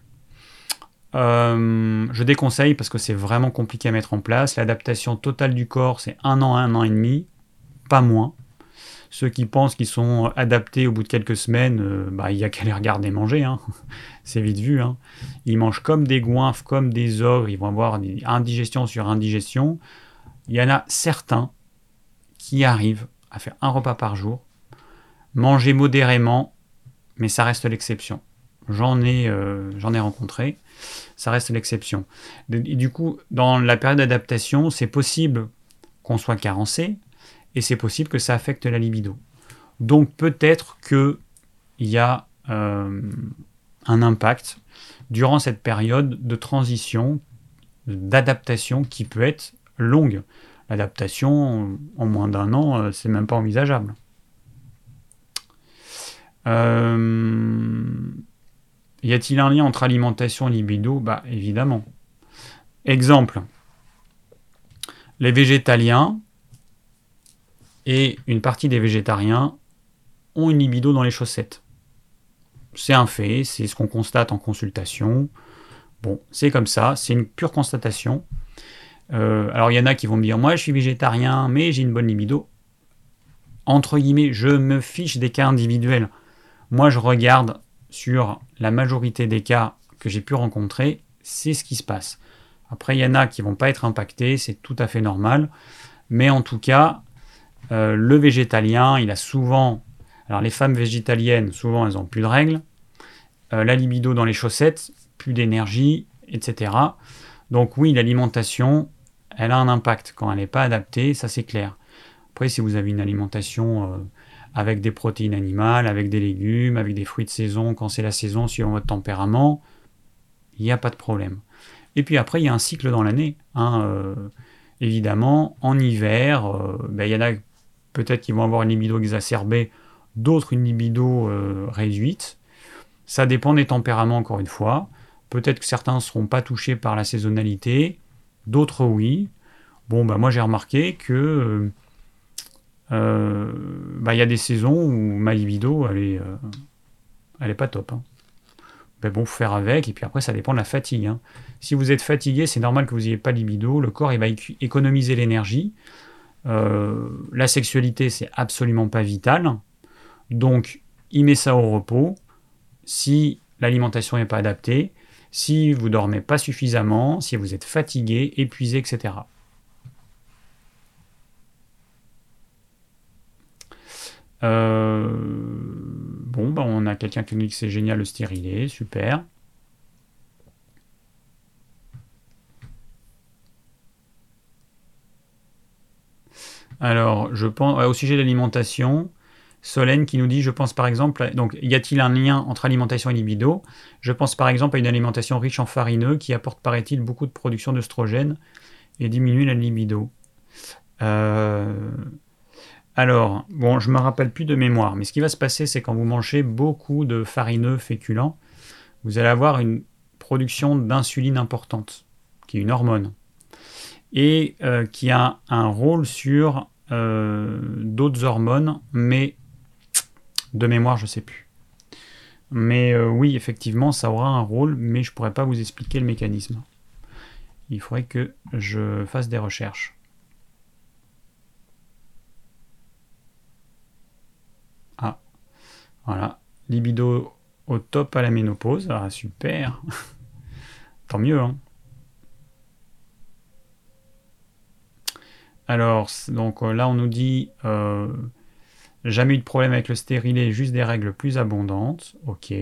Euh, je déconseille parce que c'est vraiment compliqué à mettre en place. L'adaptation totale du corps, c'est un an, un an et demi, pas moins. Ceux qui pensent qu'ils sont adaptés au bout de quelques semaines, euh, bah, il n'y a qu'à les regarder manger. Hein. C'est vite vu. Hein. Ils mangent comme des goinfres, comme des ogres. Ils vont avoir indigestion sur indigestion. Il y en a certains qui arrivent à faire un repas par jour, manger modérément, mais ça reste l'exception. J'en ai, euh, j'en ai rencontré, ça reste l'exception. Du coup, dans la période d'adaptation, c'est possible qu'on soit carencé, et c'est possible que ça affecte la libido. Donc peut-être qu'il y a euh, un impact durant cette période de transition, d'adaptation qui peut être longue. L'adaptation en moins d'un an, euh, c'est même pas envisageable. Euh, y a-t-il un lien entre alimentation et libido? Bah évidemment. Exemple. Les végétaliens et une partie des végétariens ont une libido dans les chaussettes. C'est un fait, c'est ce qu'on constate en consultation. Bon, c'est comme ça, c'est une pure constatation. Euh, alors il y en a qui vont me dire, moi je suis végétarien, mais j'ai une bonne libido. Entre guillemets, je me fiche des cas individuels. Moi je regarde sur la majorité des cas que j'ai pu rencontrer, c'est ce qui se passe. Après, il y en a qui vont pas être impactés, c'est tout à fait normal. Mais en tout cas, euh, le végétalien, il a souvent. Alors, les femmes végétaliennes, souvent, elles ont plus de règles. Euh, la libido dans les chaussettes, plus d'énergie, etc. Donc, oui, l'alimentation, elle a un impact quand elle n'est pas adaptée, ça c'est clair. Après, si vous avez une alimentation euh, avec des protéines animales, avec des légumes, avec des fruits de saison, quand c'est la saison, suivant votre tempérament, il n'y a pas de problème. Et puis après, il y a un cycle dans l'année. Hein, évidemment, en hiver, ben, il y en a peut-être qu'ils vont avoir une libido exacerbée, d'autres une libido euh, réduite. Ça dépend des tempéraments, encore une fois. Peut-être que certains ne seront pas touchés par la saisonnalité, d'autres oui. Bon, bah, moi j'ai remarqué que euh, euh, bah, il y a des saisons où ma libido, elle est, elle est pas top. Hein. Ben bon, faire avec, et puis après, ça dépend de la fatigue. Hein. Si vous êtes fatigué, c'est normal que vous n'ayez pas libido. Le corps, il va économiser l'énergie. Euh, la sexualité, c'est absolument pas vital. Donc, il met ça au repos. Si l'alimentation n'est pas adaptée, si vous dormez pas suffisamment, si vous êtes fatigué, épuisé, etc. Euh, bon, bah on a quelqu'un qui nous dit que c'est génial le stérilet, super. Alors, je pense au sujet de l'alimentation, Solène qui nous dit, je pense par exemple, donc y a-t-il un lien entre alimentation et libido? Je pense par exemple à une alimentation riche en farineux qui apporte, paraît-il, beaucoup de production d'œstrogène et diminue la libido. Euh, alors, bon, je me rappelle plus de mémoire, mais ce qui va se passer, c'est quand vous mangez beaucoup de farineux féculents, vous allez avoir une production d'insuline importante, qui est une hormone. et euh, qui a un rôle sur euh, d'autres hormones, mais de mémoire, je ne sais plus. Mais euh, oui, effectivement, ça aura un rôle, mais je ne pourrais pas vous expliquer le mécanisme. Il faudrait que je fasse des recherches. Ah, voilà. Libido au top à la ménopause. Ah, super. Tant mieux, hein. Alors, donc euh, là, on nous dit euh, jamais eu de problème avec le stérilet, juste des règles plus abondantes. Ok.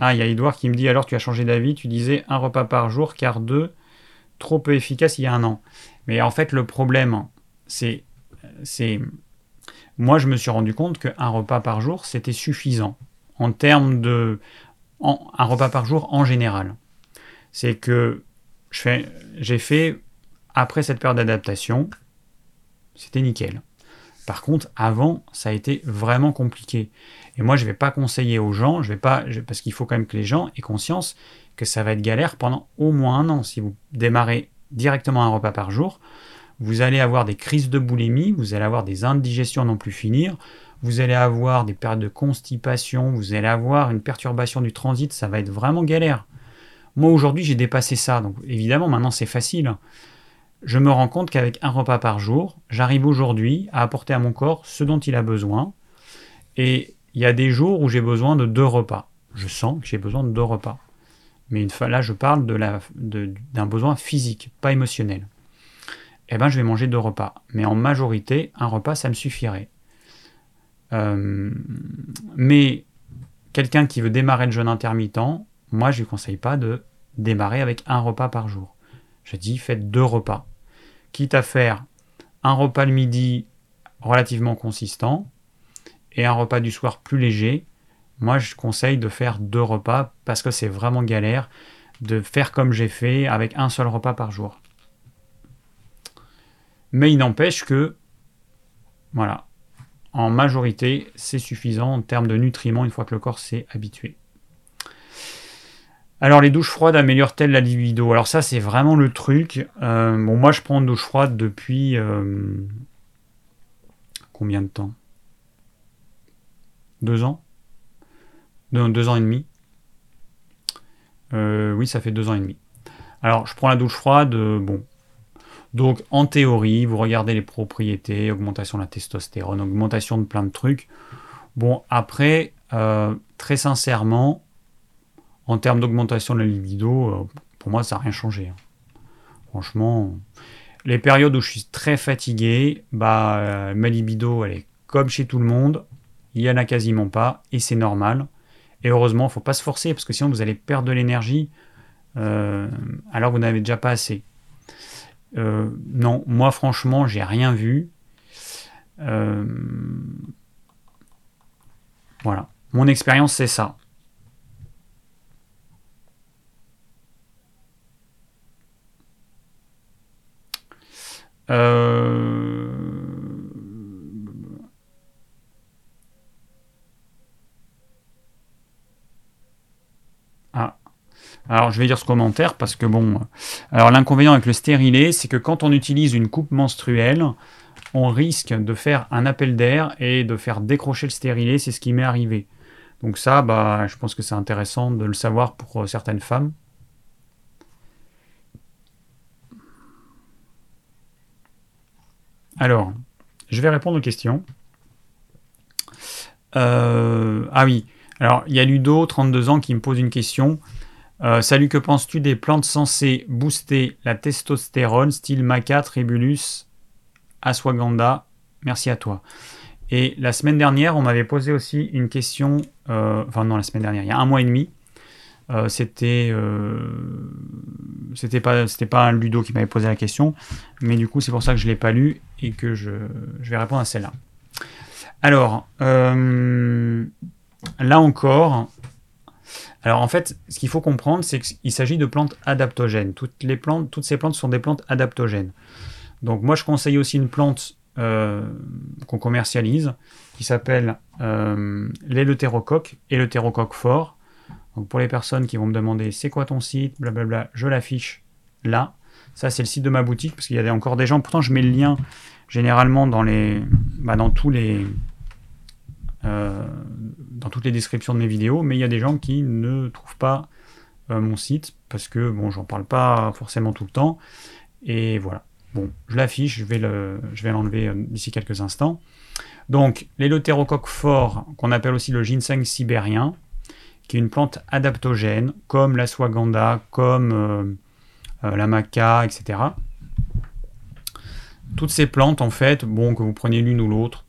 Ah, il y a Edouard qui me dit alors tu as changé d'avis, tu disais un repas par jour, car deux, trop peu efficace il y a un an. Mais en fait, le problème, c'est. c'est moi, je me suis rendu compte qu'un repas par jour, c'était suffisant en termes de. un repas par jour en général c'est que j'ai fait, après cette période d'adaptation, c'était nickel. Par contre, avant, ça a été vraiment compliqué. Et moi, je ne vais pas conseiller aux gens, je vais pas, parce qu'il faut quand même que les gens aient conscience que ça va être galère pendant au moins un an. Si vous démarrez directement un repas par jour, vous allez avoir des crises de boulimie, vous allez avoir des indigestions non plus finir, vous allez avoir des périodes de constipation, vous allez avoir une perturbation du transit, ça va être vraiment galère. Moi aujourd'hui j'ai dépassé ça, donc évidemment maintenant c'est facile. Je me rends compte qu'avec un repas par jour, j'arrive aujourd'hui à apporter à mon corps ce dont il a besoin. Et il y a des jours où j'ai besoin de deux repas. Je sens que j'ai besoin de deux repas. Mais là, je parle d'un besoin physique, pas émotionnel. Eh bien, je vais manger deux repas. Mais en majorité, un repas, ça me suffirait. Euh, mais quelqu'un qui veut démarrer le jeûne intermittent, moi, je ne lui conseille pas de démarrer avec un repas par jour. Je dis, faites deux repas. Quitte à faire un repas le midi relativement consistant et un repas du soir plus léger, moi, je conseille de faire deux repas parce que c'est vraiment galère de faire comme j'ai fait avec un seul repas par jour. Mais il n'empêche que, voilà, en majorité, c'est suffisant en termes de nutriments une fois que le corps s'est habitué. Alors les douches froides améliorent-elles la libido? Alors ça c'est vraiment le truc. Euh, bon moi je prends une douche froide depuis euh, combien de temps? Deux ans? Deux, ans et demi? Euh, oui ça fait deux ans et demi. Alors je prends la douche froide, bon. Donc en théorie, vous regardez les propriétés, augmentation de la testostérone, augmentation de plein de trucs. Bon après, très sincèrement, en termes d'augmentation de la libido, euh, pour moi, ça n'a rien changé. Hein. Franchement, les périodes où je suis très fatigué, bah, euh, ma libido, elle est comme chez tout le monde. Il n'y en a quasiment pas, et c'est normal. Et heureusement, il ne faut pas se forcer, parce que sinon vous allez perdre de l'énergie euh, alors que vous n'avez déjà pas assez. Non, moi franchement, j'ai rien vu. voilà. Mon expérience, c'est ça. Euh, ah. Alors, je vais lire ce commentaire parce que bon. Alors, l'inconvénient avec le stérilet, c'est que quand on utilise une coupe menstruelle, on risque de faire un appel d'air et de faire décrocher le stérilet. C'est ce qui m'est arrivé. Donc, ça, bah, je pense que c'est intéressant de le savoir pour euh, certaines femmes. Alors, je vais répondre aux questions. Euh, ah oui, alors il y a Ludo, 32 ans, qui me pose une question. Euh, salut, que penses-tu des plantes censées booster la testostérone, style maca, tribulus, ashwagandha Merci à toi. Et la semaine dernière, on m'avait posé aussi une question, euh, enfin non, la semaine dernière, il y a un mois et demi, euh, c'était c'était pas pas un Ludo qui m'avait posé la question, mais du coup c'est pour ça que je l'ai pas lu et que je, vais répondre à celle-là. Alors là encore, alors en fait, ce qu'il faut comprendre, c'est qu'il s'agit de plantes adaptogènes. Toutes ces plantes sont des plantes adaptogènes. Donc moi, je conseille aussi une plante qu'on commercialise qui s'appelle euh, l'éleutérocoque, éleutérocoque fort. Donc pour les personnes qui vont me demander c'est quoi ton site, blablabla, je l'affiche là. Ça c'est le site de ma boutique parce qu'il y a encore des gens. Pourtant je mets le lien généralement dans les, bah, dans tous les, euh, dans toutes les descriptions de mes vidéos, mais il y a des gens qui ne trouvent pas euh, mon site parce que bon, j'en parle pas forcément tout le temps. Et voilà. Bon, je l'affiche, je vais l'enlever euh, d'ici quelques instants. Donc, l'élothérocoque fort, qu'on appelle aussi le ginseng sibérien, qui est une plante adaptogène, comme la swaganda, comme la maca, etc. Toutes ces plantes, en fait, bon, que vous preniez l'une ou l'autre,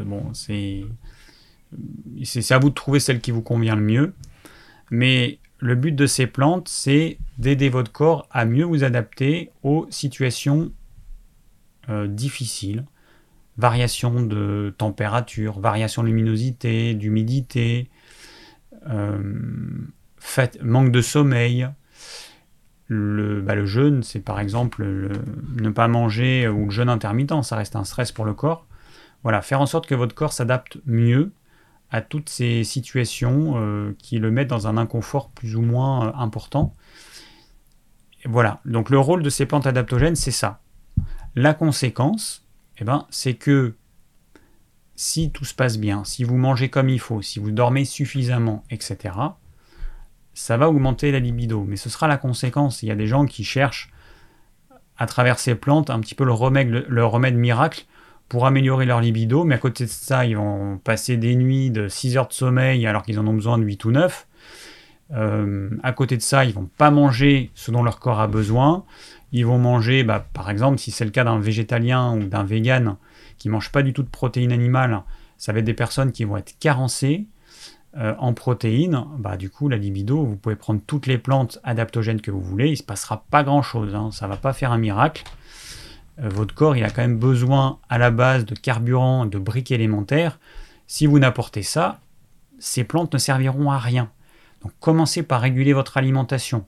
bon, c'est c'est à vous de trouver celle qui vous convient le mieux. Mais le but de ces plantes, c'est d'aider votre corps à mieux vous adapter aux situations euh, difficiles. Variation de température, variation de luminosité, d'humidité, euh, manque de sommeil. Le, bah, le jeûne, c'est par exemple ne pas manger ou le jeûne intermittent, ça reste un stress pour le corps. Voilà, faire en sorte que votre corps s'adapte mieux à toutes ces situations euh, qui le mettent dans un inconfort plus ou moins euh, important. voilà, donc le rôle de ces plantes adaptogènes, c'est ça. La conséquence, eh ben, c'est que si tout se passe bien, si vous mangez comme il faut, si vous dormez suffisamment, etc., ça va augmenter la libido. Mais ce sera la conséquence. Il y a des gens qui cherchent à travers ces plantes un petit peu le remède, le remède miracle pour améliorer leur libido, mais à côté de ça, ils vont passer des nuits de 6 heures de sommeil alors qu'ils en ont besoin de 8 ou 9. Euh, à côté de ça, ils vont pas manger ce dont leur corps a besoin. Ils vont manger, bah, par exemple, si c'est le cas d'un végétalien ou d'un vegan qui mange pas du tout de protéines animales, ça va être des personnes qui vont être carencées euh, en protéines. Bah, du coup, la libido, vous pouvez prendre toutes les plantes adaptogènes que vous voulez, il se passera pas grand chose. Hein. Ça va pas faire un miracle. Euh, votre corps il a quand même besoin à la base de carburant, de briques élémentaires. Si vous n'apportez ça, ces plantes ne serviront à rien. Donc commencez par réguler votre alimentation.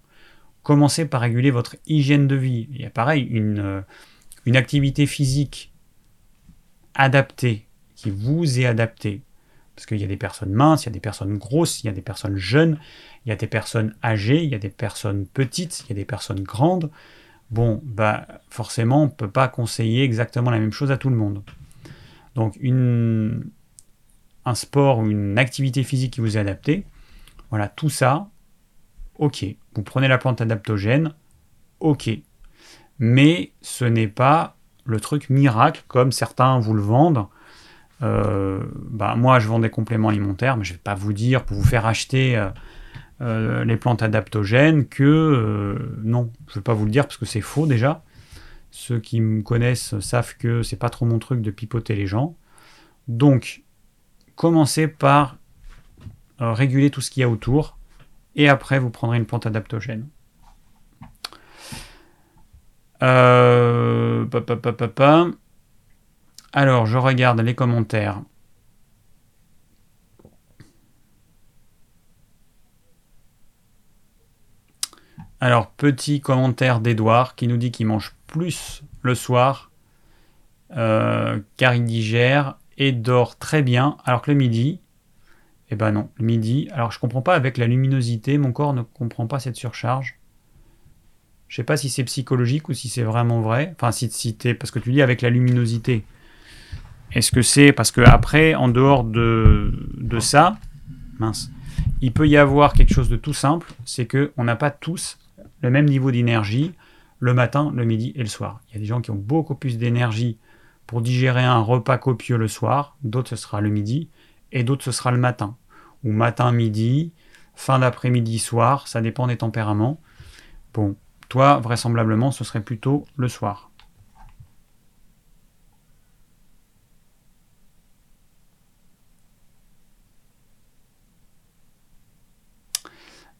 Commencez par réguler votre hygiène de vie. Il y a pareil, une, euh, une activité physique adaptée, qui vous est adaptée. Parce qu'il y a des personnes minces, il y a des personnes grosses, il y a des personnes jeunes, il y a des personnes âgées, il y a des personnes petites, il y a des personnes grandes bon, bah forcément, on ne peut pas conseiller exactement la même chose à tout le monde. Donc, un sport ou une activité physique qui vous est adaptée, voilà, tout ça, ok. Vous prenez la plante adaptogène, ok. Mais ce n'est pas le truc miracle comme certains vous le vendent. Euh, bah, moi, je vends des compléments alimentaires, mais je ne vais pas vous dire pour vous faire acheter. Euh, euh, les plantes adaptogènes que euh, non, je ne vais pas vous le dire parce que c'est faux déjà. Ceux qui me connaissent savent que c'est pas trop mon truc de pipoter les gens. Donc, commencez par euh, réguler tout ce qu'il y a autour et après vous prendrez une plante adaptogène. Alors, je regarde les commentaires. Alors, petit commentaire d'Edouard qui nous dit qu'il mange plus le soir euh, car il digère et dort très bien, alors que le midi, eh ben non, le midi, alors je comprends pas avec la luminosité, mon corps ne comprend pas cette surcharge. Je sais pas si c'est psychologique ou si c'est vraiment vrai. Enfin, si, si parce que tu dis avec la luminosité. Est-ce que c'est parce que après, en dehors de, ça, mince, il peut y avoir quelque chose de tout simple, c'est que on n'a pas tous le même niveau d'énergie le matin, le midi et le soir. Il y a des gens qui ont beaucoup plus d'énergie pour digérer un repas copieux le soir, d'autres ce sera le midi, et d'autres ce sera le matin. Ou matin, midi, fin d'après-midi, soir, ça dépend des tempéraments. Bon, toi, vraisemblablement, ce serait plutôt le soir.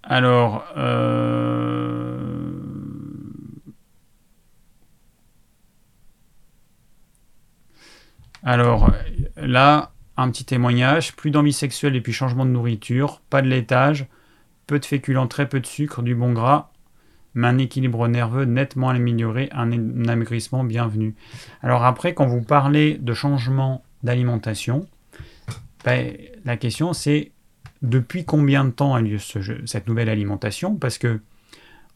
Alors, euh, alors là, un petit témoignage, plus d'envie sexuelle depuis changement de nourriture, pas de laitage, peu de féculents, très peu de sucre, du bon gras, mais un équilibre nerveux nettement amélioré, un, amaigrissement bienvenu. Alors après, quand vous parlez de changement d'alimentation, ben, la question c'est depuis combien de temps a lieu cette nouvelle alimentation? Parce que,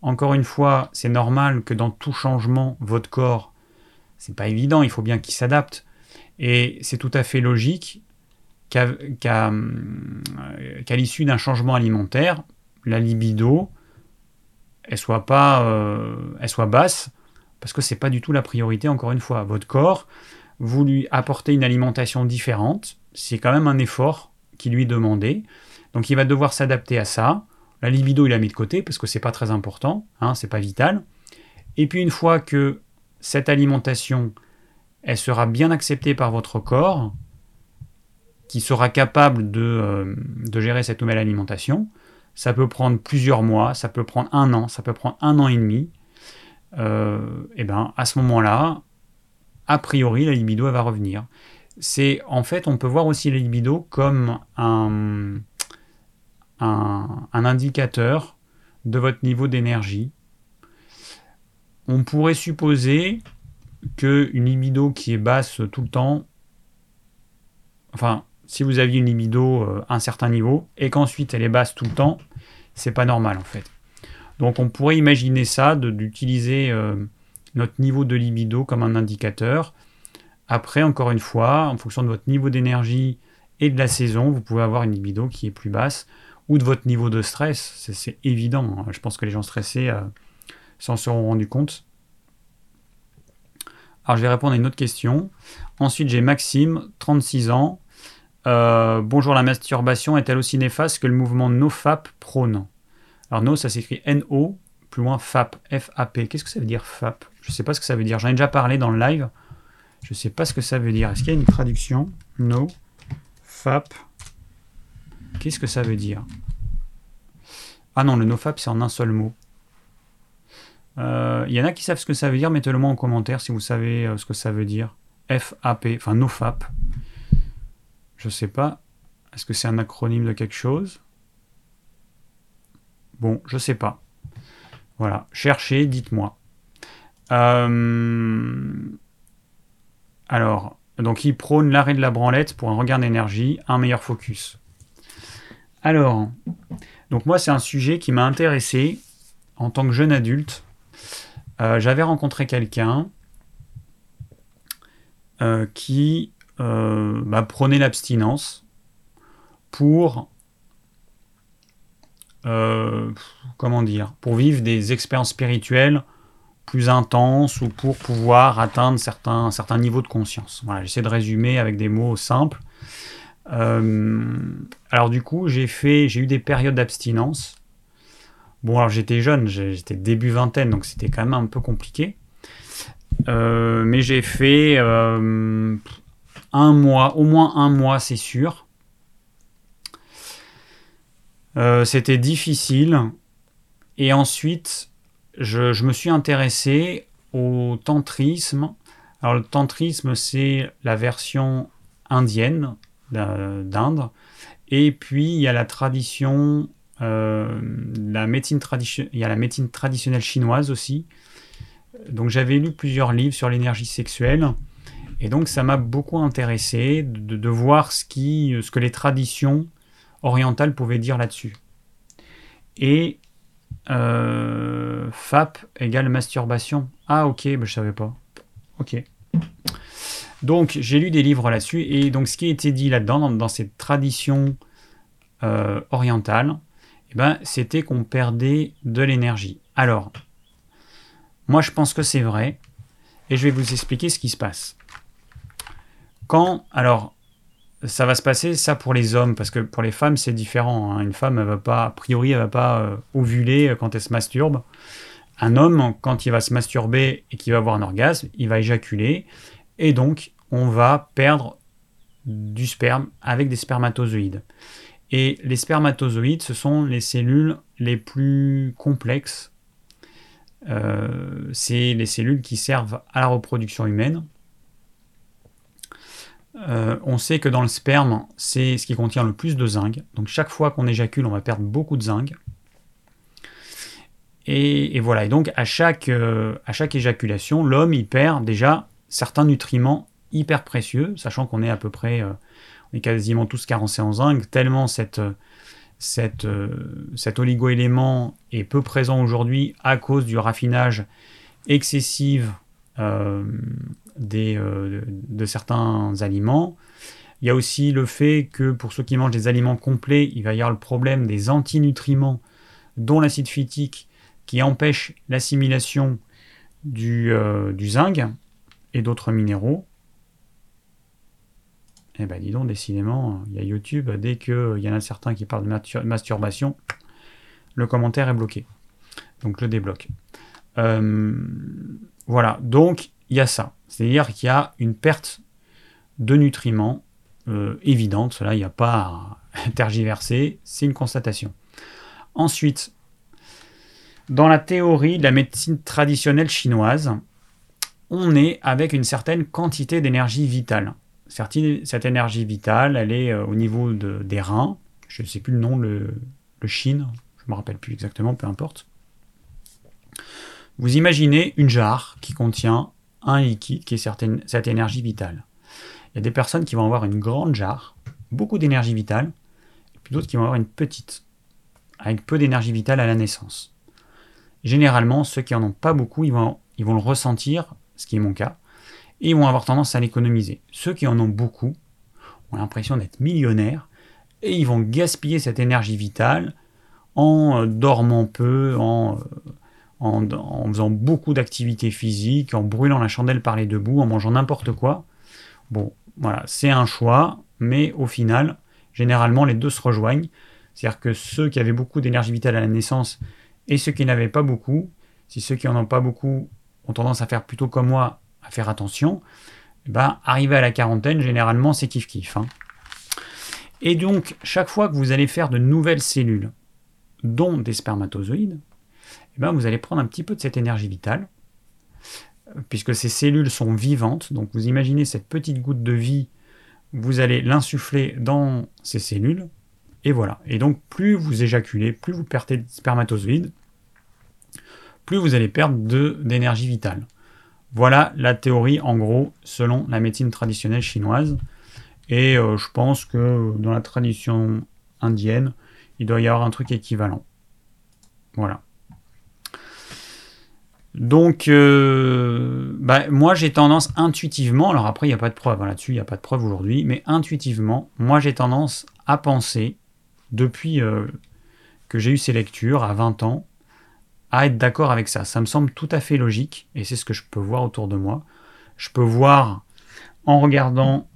encore une fois, c'est normal que dans tout changement, votre corps, c'est pas évident, il faut bien qu'il s'adapte. Et c'est tout à fait logique qu'à l'issue d'un changement alimentaire, la libido, elle soit pas, euh, elle soit basse, parce que c'est pas du tout la priorité. Encore une fois, votre corps, vous lui apportez une alimentation différente, c'est quand même un effort qui lui est demandé. Donc il va devoir s'adapter à ça. La libido, il l'a mis de côté parce que c'est pas très important, hein, c'est pas vital. Et puis une fois que cette alimentation, elle sera bien acceptée par votre corps, qui sera capable de, euh, de gérer cette nouvelle alimentation, ça peut prendre plusieurs mois, ça peut prendre un an, ça peut prendre un an et demi. Euh, et ben à ce moment-là, a priori, la libido elle va revenir. C'est en fait, on peut voir aussi la libido comme un, indicateur de votre niveau d'énergie. On pourrait supposer qu'une libido qui est basse tout le temps, enfin, si vous aviez une libido euh, à un certain niveau et qu'ensuite elle est basse tout le temps, c'est pas normal en fait. Donc on pourrait imaginer ça, d'utiliser euh, notre niveau de libido comme un indicateur. Après, encore une fois, en fonction de votre niveau d'énergie et de la saison, vous pouvez avoir une libido qui est plus basse ou de votre niveau de stress. C'est évident. Hein. Je pense que les gens stressés euh, s'en seront rendus compte. Alors, je vais répondre à une autre question. Ensuite, j'ai Maxime, 36 ans. Euh, bonjour, la masturbation est-elle aussi néfaste que le mouvement NoFap prône? Alors, No, ça s'écrit N-O, plus loin FAP, F-A-P. Qu'est-ce que ça veut dire FAP Je ne sais pas ce que ça veut dire. J'en ai déjà parlé dans le live. Je ne sais pas ce que ça veut dire. Est-ce qu'il y a une traduction? No, FAP. Qu'est-ce que ça veut dire? Ah non, le nofap, c'est en un seul mot. Il euh, y en a qui savent ce que ça veut dire, mettez-le moi en commentaire si vous savez euh, ce que ça veut dire. F-A-P, enfin nofap. Je sais pas. Est-ce que c'est un acronyme de quelque chose? Bon, je sais pas. Voilà, cherchez, dites-moi. Euh, alors, donc il prône l'arrêt de la branlette pour un regain d'énergie, un meilleur focus. Alors, donc moi c'est un sujet qui m'a intéressé en tant que jeune adulte. Euh, j'avais rencontré quelqu'un euh, qui euh, bah, prenait l'abstinence pour comment dire pour vivre des expériences spirituelles plus intenses ou pour pouvoir atteindre certains, certains niveaux de conscience. Voilà, j'essaie de résumer avec des mots simples. Alors du coup, j'ai fait, j'ai eu des périodes d'abstinence. Bon, alors j'étais jeune, j'étais début vingtaine, donc c'était quand même un peu compliqué. Euh, mais j'ai fait euh, un mois, au moins un mois, c'est sûr. c'était difficile. Et ensuite, je, je, me suis intéressé au tantrisme. Alors le tantrisme, c'est la version indienne d'Inde. Et puis il y a la tradition, euh, la médecine il y a la médecine traditionnelle chinoise aussi. Donc j'avais lu plusieurs livres sur l'énergie sexuelle. Et donc ça m'a beaucoup intéressé de, voir ce, qui, ce que les traditions orientales pouvaient dire là-dessus. Et euh, FAP égale masturbation. Ah ok, bah, je savais pas. Ok. Donc j'ai lu des livres là-dessus, et donc ce qui été dit là-dedans, dans, cette tradition euh, orientale, eh ben, c'était qu'on perdait de l'énergie. Alors, moi je pense que c'est vrai, et je vais vous expliquer ce qui se passe. Quand, alors, ça va se passer ça pour les hommes, parce que pour les femmes c'est différent. Hein. Une femme, elle va pas, a priori, elle va pas euh, ovuler quand elle se masturbe. Un homme, quand il va se masturber et qu'il va avoir un orgasme, il va éjaculer et donc on va perdre du sperme avec des spermatozoïdes. Et les spermatozoïdes, ce sont les cellules les plus complexes. Euh, c'est les cellules qui servent à la reproduction humaine. Euh, on sait que dans le sperme, c'est ce qui contient le plus de zinc. Donc chaque fois qu'on éjacule, on va perdre beaucoup de zinc. Et, voilà. Et donc à chaque, euh, éjaculation, l'homme il perd déjà certains nutriments hyper précieux, sachant qu'on est à peu près, on est quasiment tous carencés en zinc, tellement cette, euh, cet oligo-élément est peu présent aujourd'hui à cause du raffinage excessif de certains aliments. Il y a aussi le fait que pour ceux qui mangent des aliments complets, il va y avoir le problème des antinutriments, dont l'acide phytique, qui empêche l'assimilation euh, du, zinc et d'autres minéraux. Eh ben dis donc, décidément, il y a YouTube, dès qu'il y en a certains qui parlent de masturbation, le commentaire est bloqué. Donc le débloque. Euh, voilà, donc il y a ça. C'est-à-dire qu'il y a une perte de nutriments euh, évidente, cela, il n'y a pas à tergiverser, c'est une constatation. Ensuite, dans la théorie de la médecine traditionnelle chinoise, on est avec une certaine quantité d'énergie vitale. Cette énergie vitale, elle est euh, au niveau des reins, je ne sais plus le nom, le, Chine, je ne me rappelle plus exactement, peu importe. Vous imaginez une jarre qui contient un liquide qui est cette énergie vitale. Il y a des personnes qui vont avoir une grande jarre, beaucoup d'énergie vitale, et puis d'autres qui vont avoir une petite, avec peu d'énergie vitale à la naissance. Généralement, ceux qui n'en ont pas beaucoup, ils vont, ils vont le ressentir, ce qui est mon cas, ils vont avoir tendance à l'économiser. Ceux qui en ont beaucoup ont l'impression d'être millionnaires, et ils vont gaspiller cette énergie vitale en euh, dormant peu, en, euh, en, en faisant beaucoup d'activités physiques, en brûlant la chandelle par les deux bouts, en mangeant n'importe quoi. Bon, voilà, c'est un choix, mais au final, généralement, les deux se rejoignent. C'est-à-dire que ceux qui avaient beaucoup d'énergie vitale à la naissance et ceux qui n'avaient pas beaucoup, si ceux qui n'en ont pas beaucoup ont tendance à faire plutôt comme moi, à faire attention, eh ben, arriver à la quarantaine, généralement, c'est kiff-kiff. Hein. Et donc, chaque fois que vous allez faire de nouvelles cellules, dont des spermatozoïdes, eh ben, vous allez prendre un petit peu de cette énergie vitale, puisque ces cellules sont vivantes. Donc vous imaginez cette petite goutte de vie, vous allez l'insuffler dans ces cellules, et voilà. Et donc plus vous éjaculez, plus vous perdez de spermatozoïdes, plus vous allez perdre d'énergie vitale. Voilà la théorie en gros selon la médecine traditionnelle chinoise. Et euh, je pense que dans la tradition indienne, il doit y avoir un truc équivalent. Voilà. Donc, euh, bah, moi j'ai tendance intuitivement, alors après il n'y a pas de preuve hein, là-dessus, il n'y a pas de preuve aujourd'hui, mais intuitivement, moi j'ai tendance à penser, depuis euh, que j'ai eu ces lectures à 20 ans, à être d'accord avec ça. Ça me semble tout à fait logique, et c'est ce que je peux voir autour de moi. Je peux voir, en regardant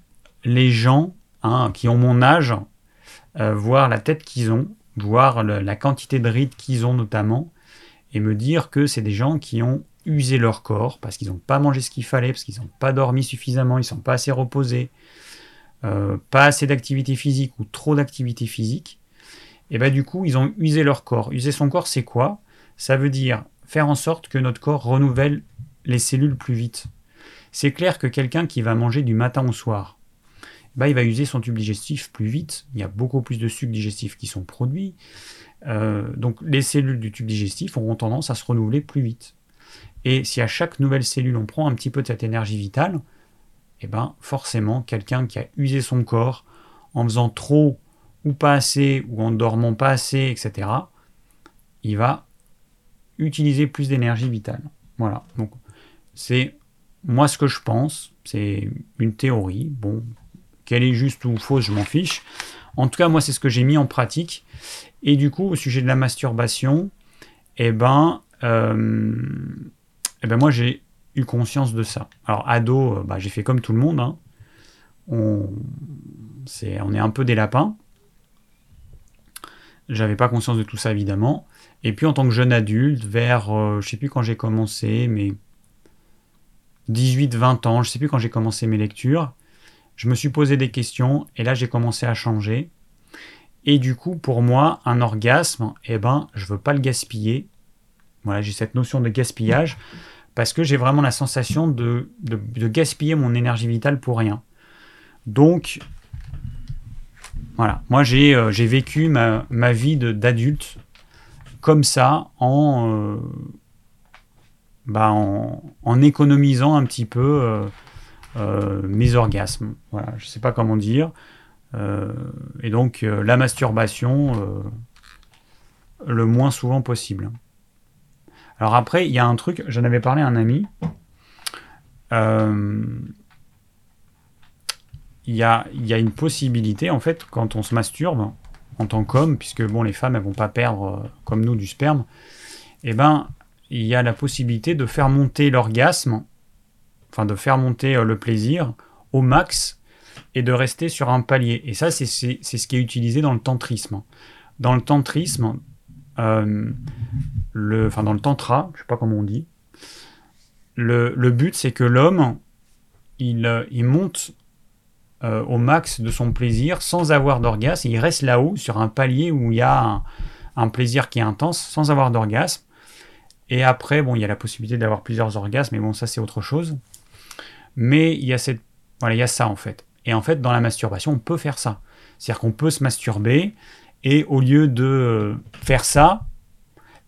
les gens hein, qui ont mon âge, euh, voir la tête qu'ils ont, voir la quantité de rides qu'ils ont notamment, et me dire que c'est des gens qui ont usé leur corps parce qu'ils n'ont pas mangé ce qu'il fallait, parce qu'ils n'ont pas dormi suffisamment, ils ne sont pas assez reposés, euh, pas assez d'activité physique ou trop d'activité physique. Et bien du coup, ils ont usé leur corps. User son corps, c'est quoi? Ça veut dire faire en sorte que notre corps renouvelle les cellules plus vite. C'est clair que quelqu'un qui va manger du matin au soir, bah, il va user son tube digestif plus vite. Il y a beaucoup plus de sucres digestifs qui sont produits. Euh, donc les cellules du tube digestif auront tendance à se renouveler plus vite. Et si à chaque nouvelle cellule on prend un petit peu de cette énergie vitale, eh ben forcément quelqu'un qui a usé son corps en faisant trop ou pas assez ou en dormant pas assez, etc., il va utiliser plus d'énergie vitale. Voilà. Donc c'est moi ce que je pense, c'est une théorie. Bon, qu'elle est juste ou fausse, je m'en fiche. En tout cas, moi, c'est ce que j'ai mis en pratique. Et du coup, au sujet de la masturbation, eh ben, euh, eh ben moi, j'ai eu conscience de ça. Alors, ado, euh, bah, j'ai fait comme tout le monde. Hein. On, est, on est un peu des lapins. J'avais pas conscience de tout ça, évidemment. Et puis, en tant que jeune adulte, vers, euh, je sais plus quand j'ai commencé, mais 18-20 ans, je sais plus quand j'ai commencé mes lectures, je me suis posé des questions et là, j'ai commencé à changer. Et du coup, pour moi, un orgasme, eh ben, je veux pas le gaspiller. Voilà, j'ai cette notion de gaspillage parce que j'ai vraiment la sensation de, gaspiller mon énergie vitale pour rien. Donc, voilà, moi j'ai euh, vécu ma vie d'adulte comme ça en, euh, bah en, en, économisant un petit peu euh, mes orgasmes. Voilà, je sais pas comment dire. et donc la masturbation le moins souvent possible. Alors après, il y a un truc, j'en avais parlé à un ami. Il y a une possibilité, en fait, quand on se masturbe, en tant qu'homme, puisque bon, les femmes, elles vont pas perdre, comme nous, du sperme, eh ben, il y a la possibilité de faire monter l'orgasme, enfin de faire monter le plaisir au max et de rester sur un palier. Et ça, c'est ce qui est utilisé dans le tantrisme. Dans le tantrisme, euh, le, enfin dans le tantra, je sais pas comment on dit, le, le but c'est que l'homme, il, il, monte euh, au max de son plaisir sans avoir d'orgasme, il reste là-haut sur un palier où il y a un, plaisir qui est intense sans avoir d'orgasme. Et après, bon, il y a la possibilité d'avoir plusieurs orgasmes, mais bon, ça c'est autre chose. Mais il y a cette, voilà, il y a ça en fait. Et en fait, dans la masturbation, on peut faire ça. C'est-à-dire qu'on peut se masturber et au lieu de faire ça,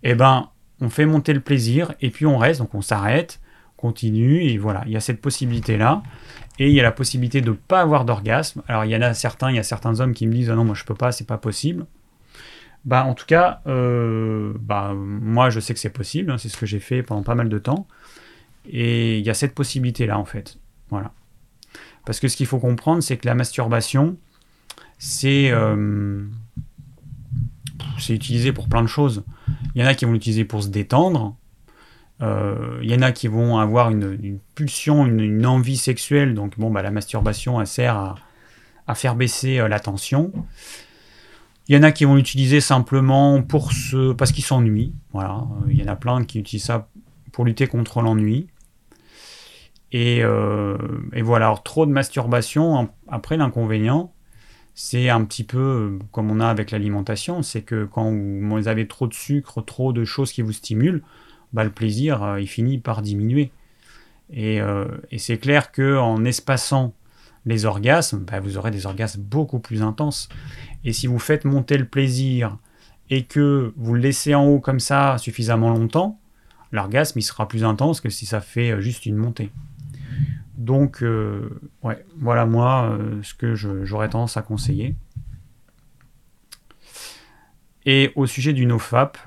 eh ben, on fait monter le plaisir et puis on reste, donc on s'arrête, continue et voilà, il y a cette possibilité là. Et il y a la possibilité de ne pas avoir d'orgasme. Alors il y en a certains, il y a certains hommes qui me disent ah non moi je peux pas, c'est pas possible. Bah, en tout cas, euh, bah, moi je sais que c'est possible, hein, c'est ce que j'ai fait pendant pas mal de temps. Et il y a cette possibilité-là en fait. Voilà. Parce que ce qu'il faut comprendre, c'est que la masturbation, c'est euh, c'est utilisé pour plein de choses. Il y en a qui vont l'utiliser pour se détendre. Euh, il y en a qui vont avoir une, pulsion, une, envie sexuelle. Donc, bon, bah, la masturbation, elle sert à, faire baisser la tension. Il y en a qui vont l'utiliser simplement pour se... parce qu'ils s'ennuient. Voilà. Il y en a plein qui utilisent ça pour lutter contre l'ennui. Et, euh, voilà, trop de masturbation, après l'inconvénient, c'est un petit peu comme on a avec l'alimentation, c'est que quand vous avez trop de sucre, trop de choses qui vous stimulent, bah, le plaisir, euh, il finit par diminuer. Et, euh, c'est clair qu'en espaçant les orgasmes, bah, vous aurez des orgasmes beaucoup plus intenses. Et si vous faites monter le plaisir et que vous le laissez en haut comme ça suffisamment longtemps, l'orgasme sera plus intense que si ça fait euh, juste une montée. Donc, ouais, voilà moi ce que j'aurais tendance à conseiller. Et au sujet du nofap,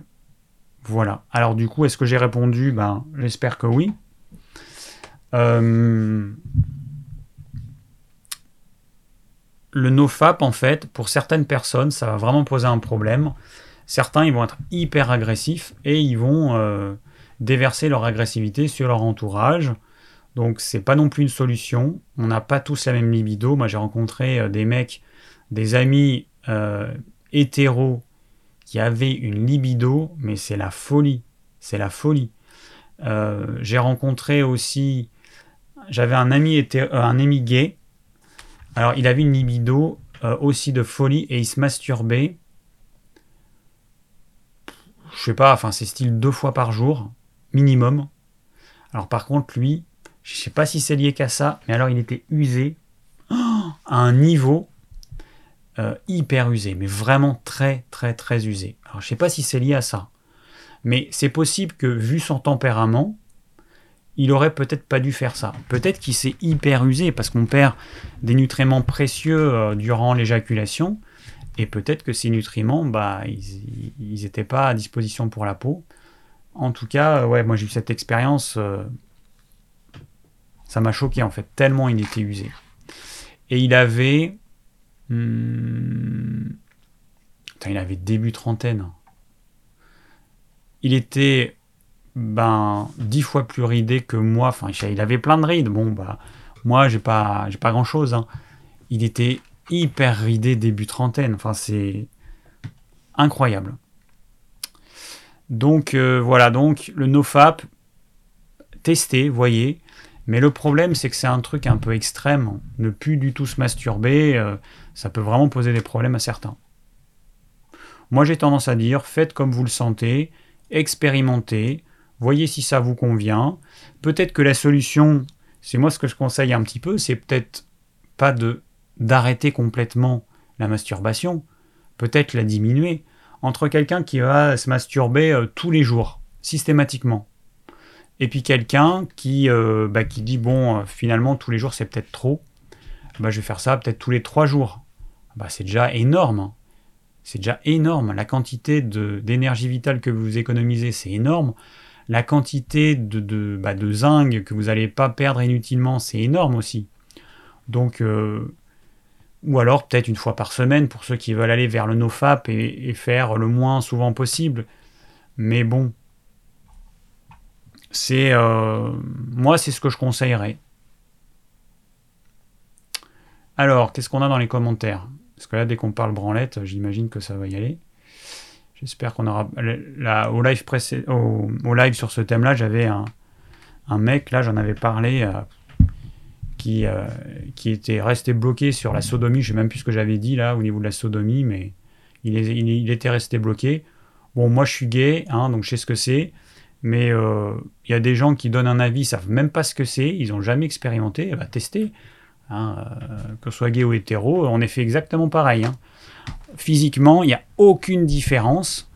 voilà. Alors du coup, est-ce que j'ai répondu? Ben, j'espère que oui. Euh, le nofap, en fait, pour certaines personnes, ça va vraiment poser un problème. Certains, ils vont être hyper agressifs et ils vont euh, déverser leur agressivité sur leur entourage. Donc, c'est pas non plus une solution. On n'a pas tous la même libido. Moi, j'ai rencontré euh, des mecs, des amis hétéros qui avaient une libido, mais c'est la folie. C'est la folie. j'ai rencontré aussi, j'avais un ami, un ami gay alors, il avait une libido euh, aussi de folie et il se masturbait. Je sais pas, enfin, c'est style deux fois par jour, minimum. Alors, par contre, lui, je sais pas si c'est lié qu'à ça, mais alors il était usé à un niveau euh, hyper usé, mais vraiment très, très, très usé. Alors, je sais pas si c'est lié à ça. Mais c'est possible que, vu son tempérament, il aurait peut-être pas dû faire ça. Peut-être qu'il s'est hyper usé parce qu'on perd des nutriments précieux euh, durant l'éjaculation. Et peut-être que ces nutriments, bah, ils n'étaient pas à disposition pour la peau. En tout cas, ouais, moi j'ai eu cette expérience. Euh, ça m'a choqué en fait, tellement il était usé. Et il avait. Hmm, il avait début trentaine. Il était ben, dix fois plus ridé que moi. Enfin, il avait plein de rides. Bon, bah, moi, j'ai pas, j'ai pas grand chose. Hein. Il était hyper ridé début trentaine. Enfin, c'est incroyable. Donc, euh, voilà. Donc, le nofap, testé, voyez. Mais le problème, c'est que c'est un truc un peu extrême. Ne plus du tout se masturber, euh, ça peut vraiment poser des problèmes à certains. Moi, j'ai tendance à dire, faites comme vous le sentez, expérimentez, voyez si ça vous convient. Peut-être que la solution, c'est moi ce que je conseille un petit peu, c'est peut-être pas de d'arrêter complètement la masturbation, peut-être la diminuer. Entre quelqu'un qui va se masturber euh, tous les jours, systématiquement, et puis quelqu'un qui, euh, bah, qui dit bon, euh, finalement tous les jours c'est peut-être trop, bah, je vais faire ça peut-être tous les trois jours. Bah, c'est déjà énorme. C'est déjà énorme. La quantité d'énergie vitale que vous économisez, c'est énorme. La quantité de, de, bah, zinc que vous n'allez pas perdre inutilement, c'est énorme aussi. Donc, euh, ou alors peut-être une fois par semaine pour ceux qui veulent aller vers le nofap et, et faire le moins souvent possible. Mais bon, c'est euh, moi, c'est ce que je conseillerais. Alors, qu'est-ce qu'on a dans les commentaires? Parce que là, dès qu'on parle branlette, j'imagine que ça va y aller. J'espère qu'on aura. au, live au, live sur ce thème-là, j'avais un, mec, là, j'en avais parlé, euh, qui, euh, qui était resté bloqué sur la sodomie. Je sais même plus ce que j'avais dit là au niveau de la sodomie, mais il, était resté bloqué. Bon, moi, je suis gay, hein, donc je sais ce que c'est. Mais euh, il y a des gens qui donnent un avis, ils savent même pas ce que c'est, ils n'ont jamais expérimenté, eh ben, tester. Hein, euh, que ce soit gay ou hétéro, on est fait exactement pareil. Hein. Physiquement, il n'y a aucune différence.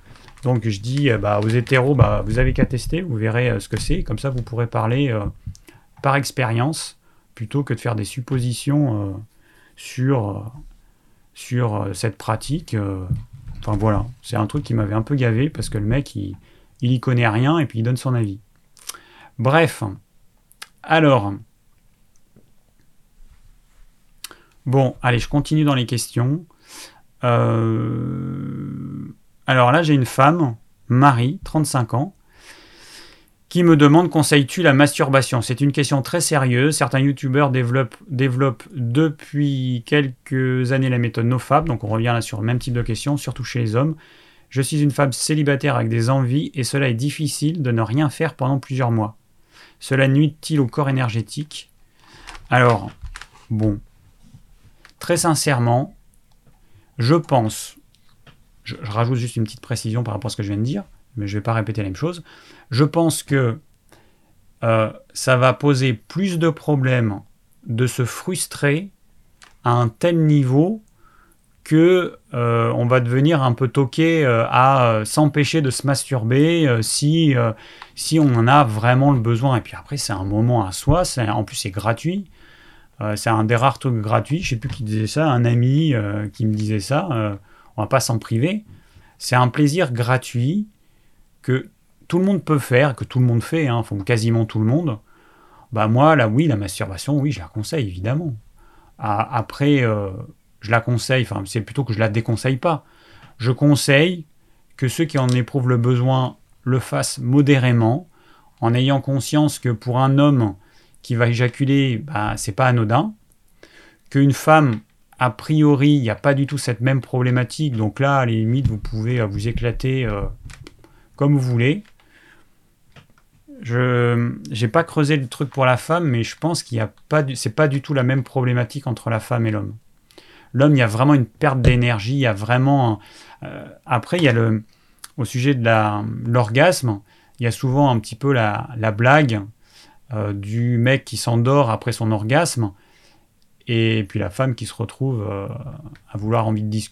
Donc je dis euh, bah, aux hétéros, bah, vous avez qu'à tester, vous verrez euh, ce que c'est. Comme ça, vous pourrez parler par expérience plutôt que de faire des suppositions sur, sur cette pratique. Enfin voilà, c'est un truc qui m'avait un peu gavé parce que le mec, il, il y connaît rien et puis il donne son avis. Bref, alors, Bon, allez, je continue dans les questions. Euh, alors là, j'ai une femme, Marie, 35 ans, qui me demande conseilles-tu la masturbation? C'est une question très sérieuse. Certains youtubeurs développent, développent, depuis quelques années la méthode NoFap, donc on revient là sur le même type de questions, surtout chez les hommes. Je suis une femme célibataire avec des envies et cela est difficile de ne rien faire pendant plusieurs mois. Cela nuit-il au corps énergétique? Alors, bon, très sincèrement, je pense, je, rajoute juste une petite précision par rapport à ce que je viens de dire, mais je ne vais pas répéter la même chose, je pense que euh, ça va poser plus de problèmes de se frustrer à un tel niveau que euh, on va devenir un peu toqué euh, à s'empêcher de se masturber si, si on en a vraiment le besoin. Et puis après, c'est un moment à soi, en plus c'est gratuit. Euh, c'est un des rares trucs gratuits. Je sais plus qui disait ça, un ami euh, qui me disait ça. Euh, on va pas s'en priver. C'est un plaisir gratuit que tout le monde peut faire, que tout le monde fait, hein, quasiment tout le monde. Bah moi, là, oui, la masturbation, oui, je la conseille évidemment. après, je la conseille. Enfin, c'est plutôt que je la déconseille pas. Je conseille que ceux qui en éprouvent le besoin le fassent modérément, en ayant conscience que pour un homme qui va éjaculer, bah, c'est pas anodin. Qu'une femme, a priori, il n'y a pas du tout cette même problématique. Donc là, à la limite, vous pouvez euh, vous éclater euh, comme vous voulez. Je n'ai pas creusé le truc pour la femme, mais je pense qu'il y a pas, c'est pas du tout la même problématique entre la femme et l'homme. L'homme, il y a vraiment une perte d'énergie, il y a vraiment. Euh, après, il y a le, au sujet de l'orgasme, il y a souvent un petit peu la blague euh, du mec qui s'endort après son orgasme, et puis la femme qui se retrouve euh, à vouloir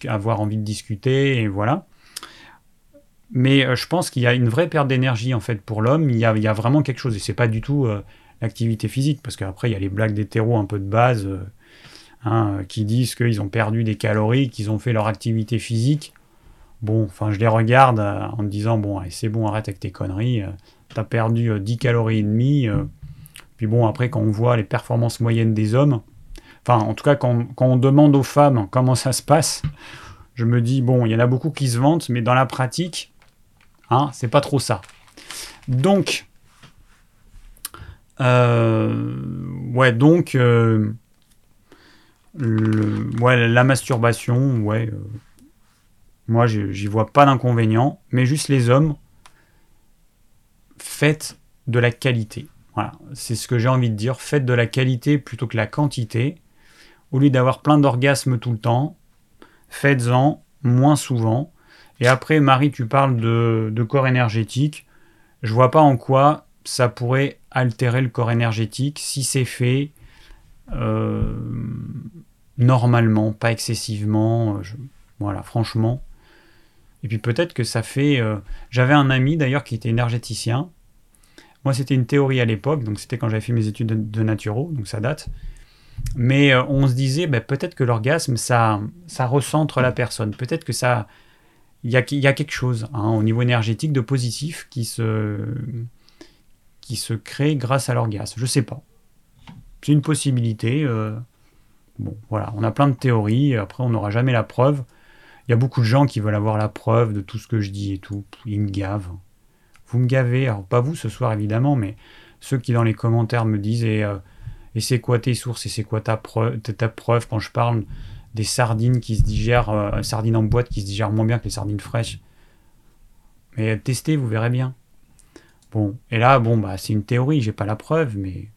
avoir envie de discuter, et voilà. Mais euh, je pense qu'il y a une vraie perte d'énergie en fait pour l'homme. Il, y a, vraiment quelque chose, et c'est pas du tout l'activité physique, parce qu'après il y a les blagues d'hétéro un peu de base hein, qui disent qu'ils ont perdu des calories, qu'ils ont fait leur activité physique. Bon, enfin je les regarde en me disant bon, c'est bon, arrête avec tes conneries. T'as perdu 10 calories et demie puis bon, après, quand on voit les performances moyennes des hommes, enfin, en tout cas, quand, on demande aux femmes comment ça se passe, je me dis, bon, il y en a beaucoup qui se vantent, mais dans la pratique, hein, c'est pas trop ça. Donc, euh, ouais, donc, euh, ouais, la masturbation, ouais, euh, moi, j'y vois pas d'inconvénient, mais juste les hommes, faites de la qualité. Voilà, c'est ce que j'ai envie de dire. Faites de la qualité plutôt que la quantité. Au lieu d'avoir plein d'orgasmes tout le temps, faites-en moins souvent. Et après, Marie, tu parles de, corps énergétique. Je vois pas en quoi ça pourrait altérer le corps énergétique si c'est fait euh, normalement, pas excessivement. Euh, voilà, franchement. Et puis peut-être que ça fait. Euh, j'avais un ami d'ailleurs qui était énergéticien moi, c'était une théorie à l'époque, donc c'était quand j'avais fait mes études de, naturo, donc ça date. Mais euh, on se disait, bah, peut-être que l'orgasme, ça, ça recentre la personne. Peut-être que ça, il y a, y a, quelque chose hein, au niveau énergétique de positif qui se, qui se crée grâce à l'orgasme. Je sais pas. C'est une possibilité. Euh, bon, voilà, on a plein de théories. Après, on n'aura jamais la preuve. Il y a beaucoup de gens qui veulent avoir la preuve de tout ce que je dis et tout. Ils me gavent. Vous me gavez. Alors, pas vous ce soir, évidemment, mais ceux qui dans les commentaires me disent et, euh, c'est quoi tes sources et c'est quoi ta preuve, ta preuve quand je parle des sardines qui se digèrent, euh, sardines en boîte qui se digèrent moins bien que les sardines fraîches. Mais testez, vous verrez bien. Bon, et là, bon, bah, c'est une théorie, j'ai pas la preuve, mais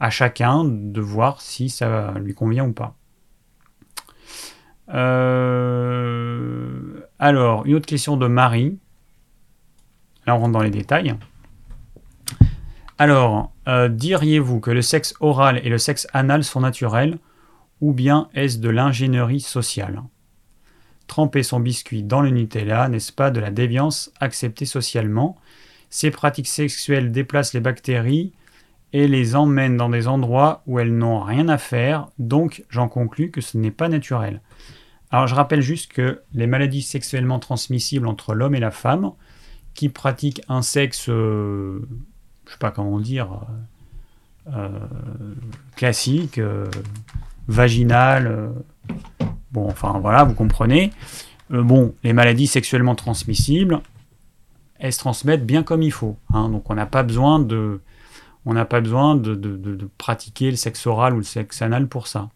à chacun de voir si ça lui convient ou pas. Euh, alors, une autre question de Marie. Là, on rentre dans les détails. Alors, euh, diriez-vous que le sexe oral et le sexe anal sont naturels ou bien est-ce de l'ingénierie sociale? Tremper son biscuit dans le Nutella, n'est-ce pas de la déviance acceptée socialement? Ces pratiques sexuelles déplacent les bactéries et les emmènent dans des endroits où elles n'ont rien à faire, donc j'en conclus que ce n'est pas naturel. Alors je rappelle juste que les maladies sexuellement transmissibles entre l'homme et la femme, qui pratiquent un sexe, euh, je sais pas comment dire, euh, euh, classique, vaginal, bon enfin voilà, vous comprenez. bon, les maladies sexuellement transmissibles, elles se transmettent bien comme il faut. Hein. donc on n'a pas besoin de on n'a pas besoin de, pratiquer le sexe oral ou le sexe anal pour ça.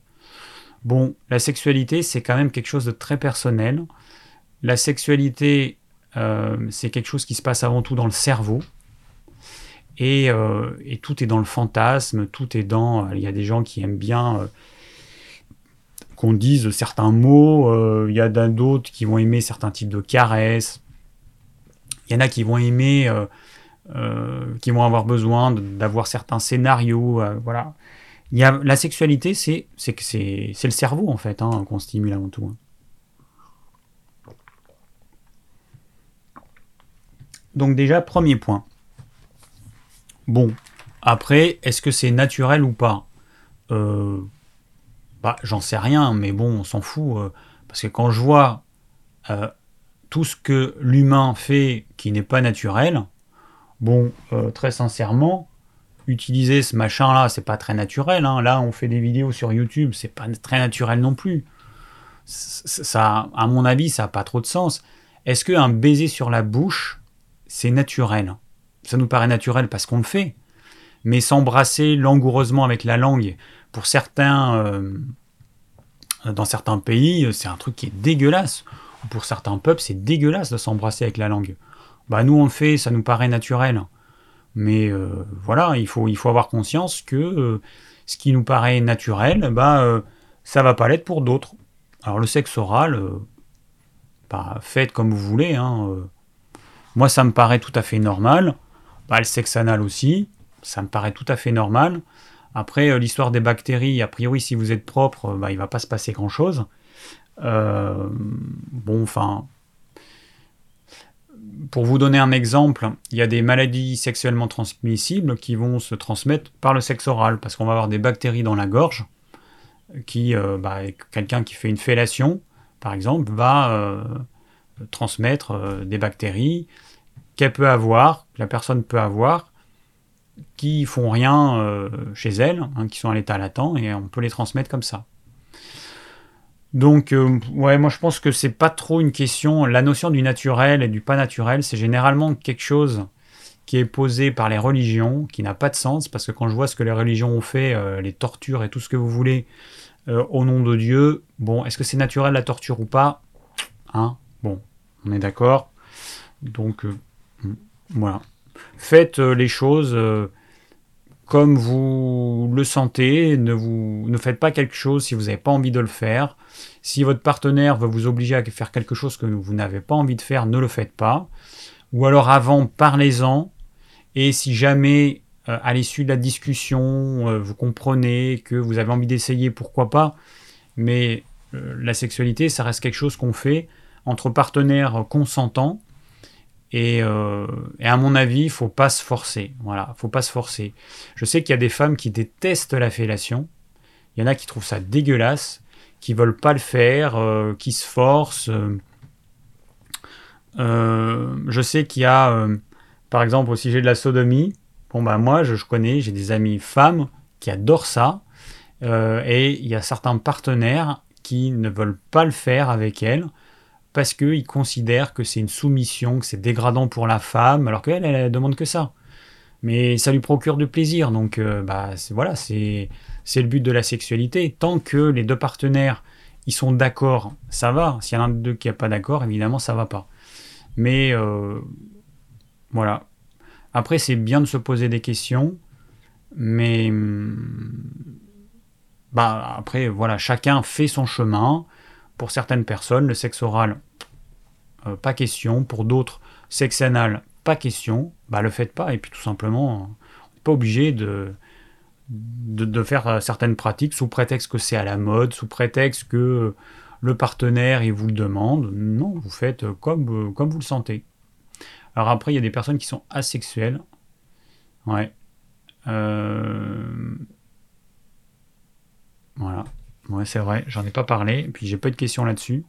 Bon, la sexualité, c'est quand même quelque chose de très personnel. La sexualité, euh, c'est quelque chose qui se passe avant tout dans le cerveau. Et, euh, tout est dans le fantasme, tout est dans... Euh, il y a des gens qui aiment bien qu'on dise certains mots, il y a d'autres qui vont aimer certains types de caresses. Il y en a qui vont aimer euh, qui vont avoir besoin d'avoir certains scénarios. Euh, voilà. Il y a, la sexualité, c'est c'est le cerveau en fait hein, qu'on stimule avant tout. Hein. Donc déjà, premier point. Bon, après, est-ce que c'est naturel ou pas? Euh, bah, J'en sais rien, mais bon, on s'en fout. parce que quand je vois tout ce que l'humain fait qui n'est pas naturel, Bon, euh, très sincèrement, utiliser ce machin-là, c'est pas très naturel. Hein. Là, on fait des vidéos sur YouTube, c'est pas très naturel non plus. Ça, à mon avis, ça n'a pas trop de sens. Est-ce qu'un baiser sur la bouche, c'est naturel Ça nous paraît naturel parce qu'on le fait. Mais s'embrasser langoureusement avec la langue, pour certains, euh, dans certains pays, c'est un truc qui est dégueulasse. Pour certains peuples, c'est dégueulasse de s'embrasser avec la langue. Bah nous on le fait, ça nous paraît naturel. Mais euh, voilà, il faut, avoir conscience que euh, ce qui nous paraît naturel, bah ça va pas l'être pour d'autres. Alors le sexe oral, bah, faites comme vous voulez. Hein, moi ça me paraît tout à fait normal. Bah, le sexe anal aussi, ça me paraît tout à fait normal. Après, l'histoire des bactéries, a priori, si vous êtes propre, bah, il va pas se passer grand-chose. bon, enfin, pour vous donner un exemple, il y a des maladies sexuellement transmissibles qui vont se transmettre par le sexe oral, parce qu'on va avoir des bactéries dans la gorge, qui, euh, bah, quelqu'un qui fait une fellation, par exemple, va euh, transmettre euh, des bactéries qu'elle peut avoir, que la personne peut avoir, qui font rien chez elle, hein, qui sont à l'état latent, et on peut les transmettre comme ça. Donc, euh, ouais, moi je pense que c'est pas trop une question. La notion du naturel et du pas naturel, c'est généralement quelque chose qui est posé par les religions, qui n'a pas de sens, parce que quand je vois ce que les religions ont fait, euh, les tortures et tout ce que vous voulez, euh, au nom de Dieu, bon, est-ce que c'est naturel la torture ou pas? Hein? Bon, on est d'accord. Donc, voilà. Faites les choses comme vous le sentez, ne, vous, ne faites pas quelque chose si vous n'avez pas envie de le faire. Si votre partenaire veut vous obliger à faire quelque chose que vous n'avez pas envie de faire, ne le faites pas. Ou alors avant, parlez-en. Et si jamais, euh, à l'issue de la discussion, euh, vous comprenez que vous avez envie d'essayer, pourquoi pas. Mais euh, la sexualité, ça reste quelque chose qu'on fait entre partenaires consentants euh, et, à mon avis, il faut pas se forcer. Voilà, faut pas se forcer. Je sais qu'il y a des femmes qui détestent la fellation. Il y en a qui trouvent ça dégueulasse, qui veulent pas le faire, euh, qui se forcent. Euh, je sais qu'il y a, par exemple, au sujet de la sodomie, bon bah moi je, connais, j'ai des amis femmes qui adorent ça, et il y a certains partenaires qui ne veulent pas le faire avec elles parce qu'ils considèrent que c'est une soumission, que c'est dégradant pour la femme, alors qu'elle, elle, demande que ça. Mais ça lui procure du plaisir, donc euh, bah, voilà, c'est le but de la sexualité. Tant que les deux partenaires ils sont d'accord, ça va. S'il y en a un d'eux qui n'est pas d'accord, évidemment, ça va pas. Mais euh, voilà. Après, c'est bien de se poser des questions, mais bah après, voilà, chacun fait son chemin. Pour certaines personnes, le sexe oral, euh, pas question. Pour d'autres, sexe anal, pas question. Bah, le faites pas. Et puis tout simplement, on n'est pas obligé de, de, faire euh, certaines pratiques sous prétexte que c'est à la mode, sous prétexte que le partenaire il vous le demande. Non, vous faites comme, comme vous le sentez. Alors après, il y a des personnes qui sont asexuelles. Ouais. Euh, voilà. Ouais, c'est vrai, j'en ai pas parlé. Puis j'ai pas de questions là-dessus.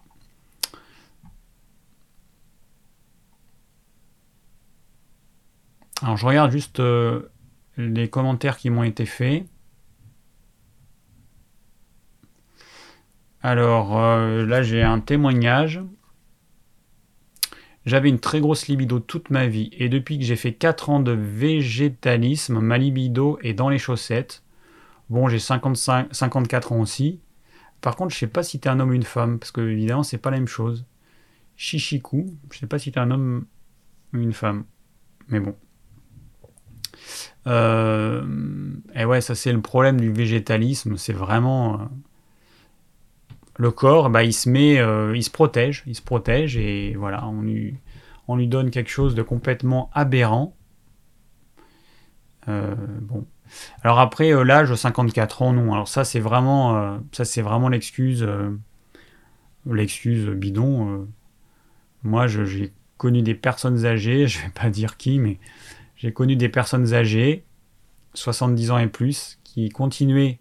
Alors je regarde juste euh, les commentaires qui m'ont été faits. Alors euh, là j'ai un témoignage. J'avais une très grosse libido toute ma vie et depuis que j'ai fait 4 ans de végétalisme, ma libido est dans les chaussettes. Bon, j'ai 55, 54 ans aussi. Par contre, je sais pas si tu es un homme ou une femme, parce que évidemment, c'est pas la même chose. Chichiku, je sais pas si tu es un homme ou une femme. Mais bon. Euh, et ouais, ça c'est le problème du végétalisme, c'est vraiment euh, le corps, bah, il se met, euh, il se protège, il se protège et voilà, on lui donne quelque chose de complètement aberrant. bon, alors après, euh, l'âge 54 ans, non. Alors ça, c'est vraiment, euh, ça c'est vraiment l'excuse, euh, l'excuse bidon. moi, j'ai connu des personnes âgées, je vais pas dire qui, mais j'ai connu des personnes âgées, 70 ans et plus, qui continuaient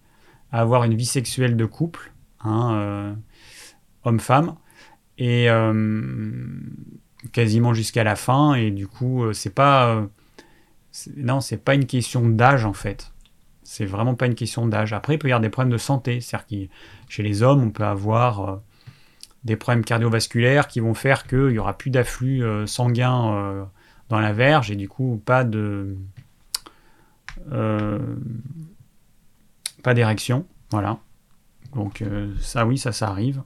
à avoir une vie sexuelle de couple, hein, homme-femme, et quasiment jusqu'à la fin. Et du coup, c'est pas non, c'est pas une question d'âge en fait. C'est vraiment pas une question d'âge. Après, il peut y avoir des problèmes de santé. C'est-à-dire que chez les hommes, on peut avoir euh, des problèmes cardiovasculaires qui vont faire qu'il n'y aura plus d'afflux euh, sanguin euh, dans la verge et du coup pas de pas d'érection. Voilà. Donc ça oui, ça ça arrive.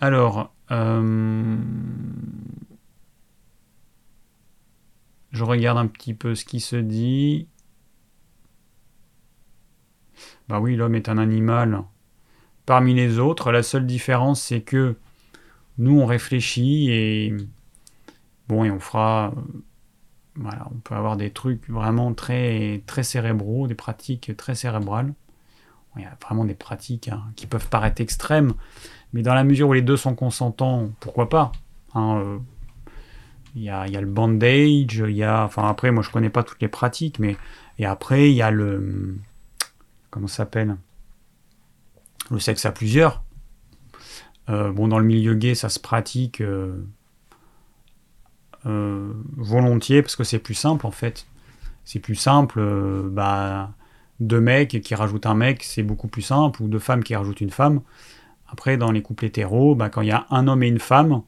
Alors je regarde un petit peu ce qui se dit. Bah oui, l'homme est un animal parmi les autres. La seule différence, c'est que nous, on réfléchit et bon, et on fera. Voilà, on peut avoir des trucs vraiment très, très cérébraux, des pratiques très cérébrales. Il y a vraiment des pratiques hein, qui peuvent paraître extrêmes, mais dans la mesure où les deux sont consentants, pourquoi pas hein, euh, il y a, le bandage, il y a. Enfin, après, moi, je connais pas toutes les pratiques, mais. Et après, il y a le. Comment ça s'appelle? Le sexe à plusieurs. Euh, bon, dans le milieu gay, ça se pratique euh, euh, volontiers parce que c'est plus simple en fait. C'est plus simple. bah, deux mecs qui rajoutent un mec, c'est beaucoup plus simple, ou deux femmes qui rajoutent une femme. Après, dans les couples hétéros, bah, quand il y a un homme et une femme,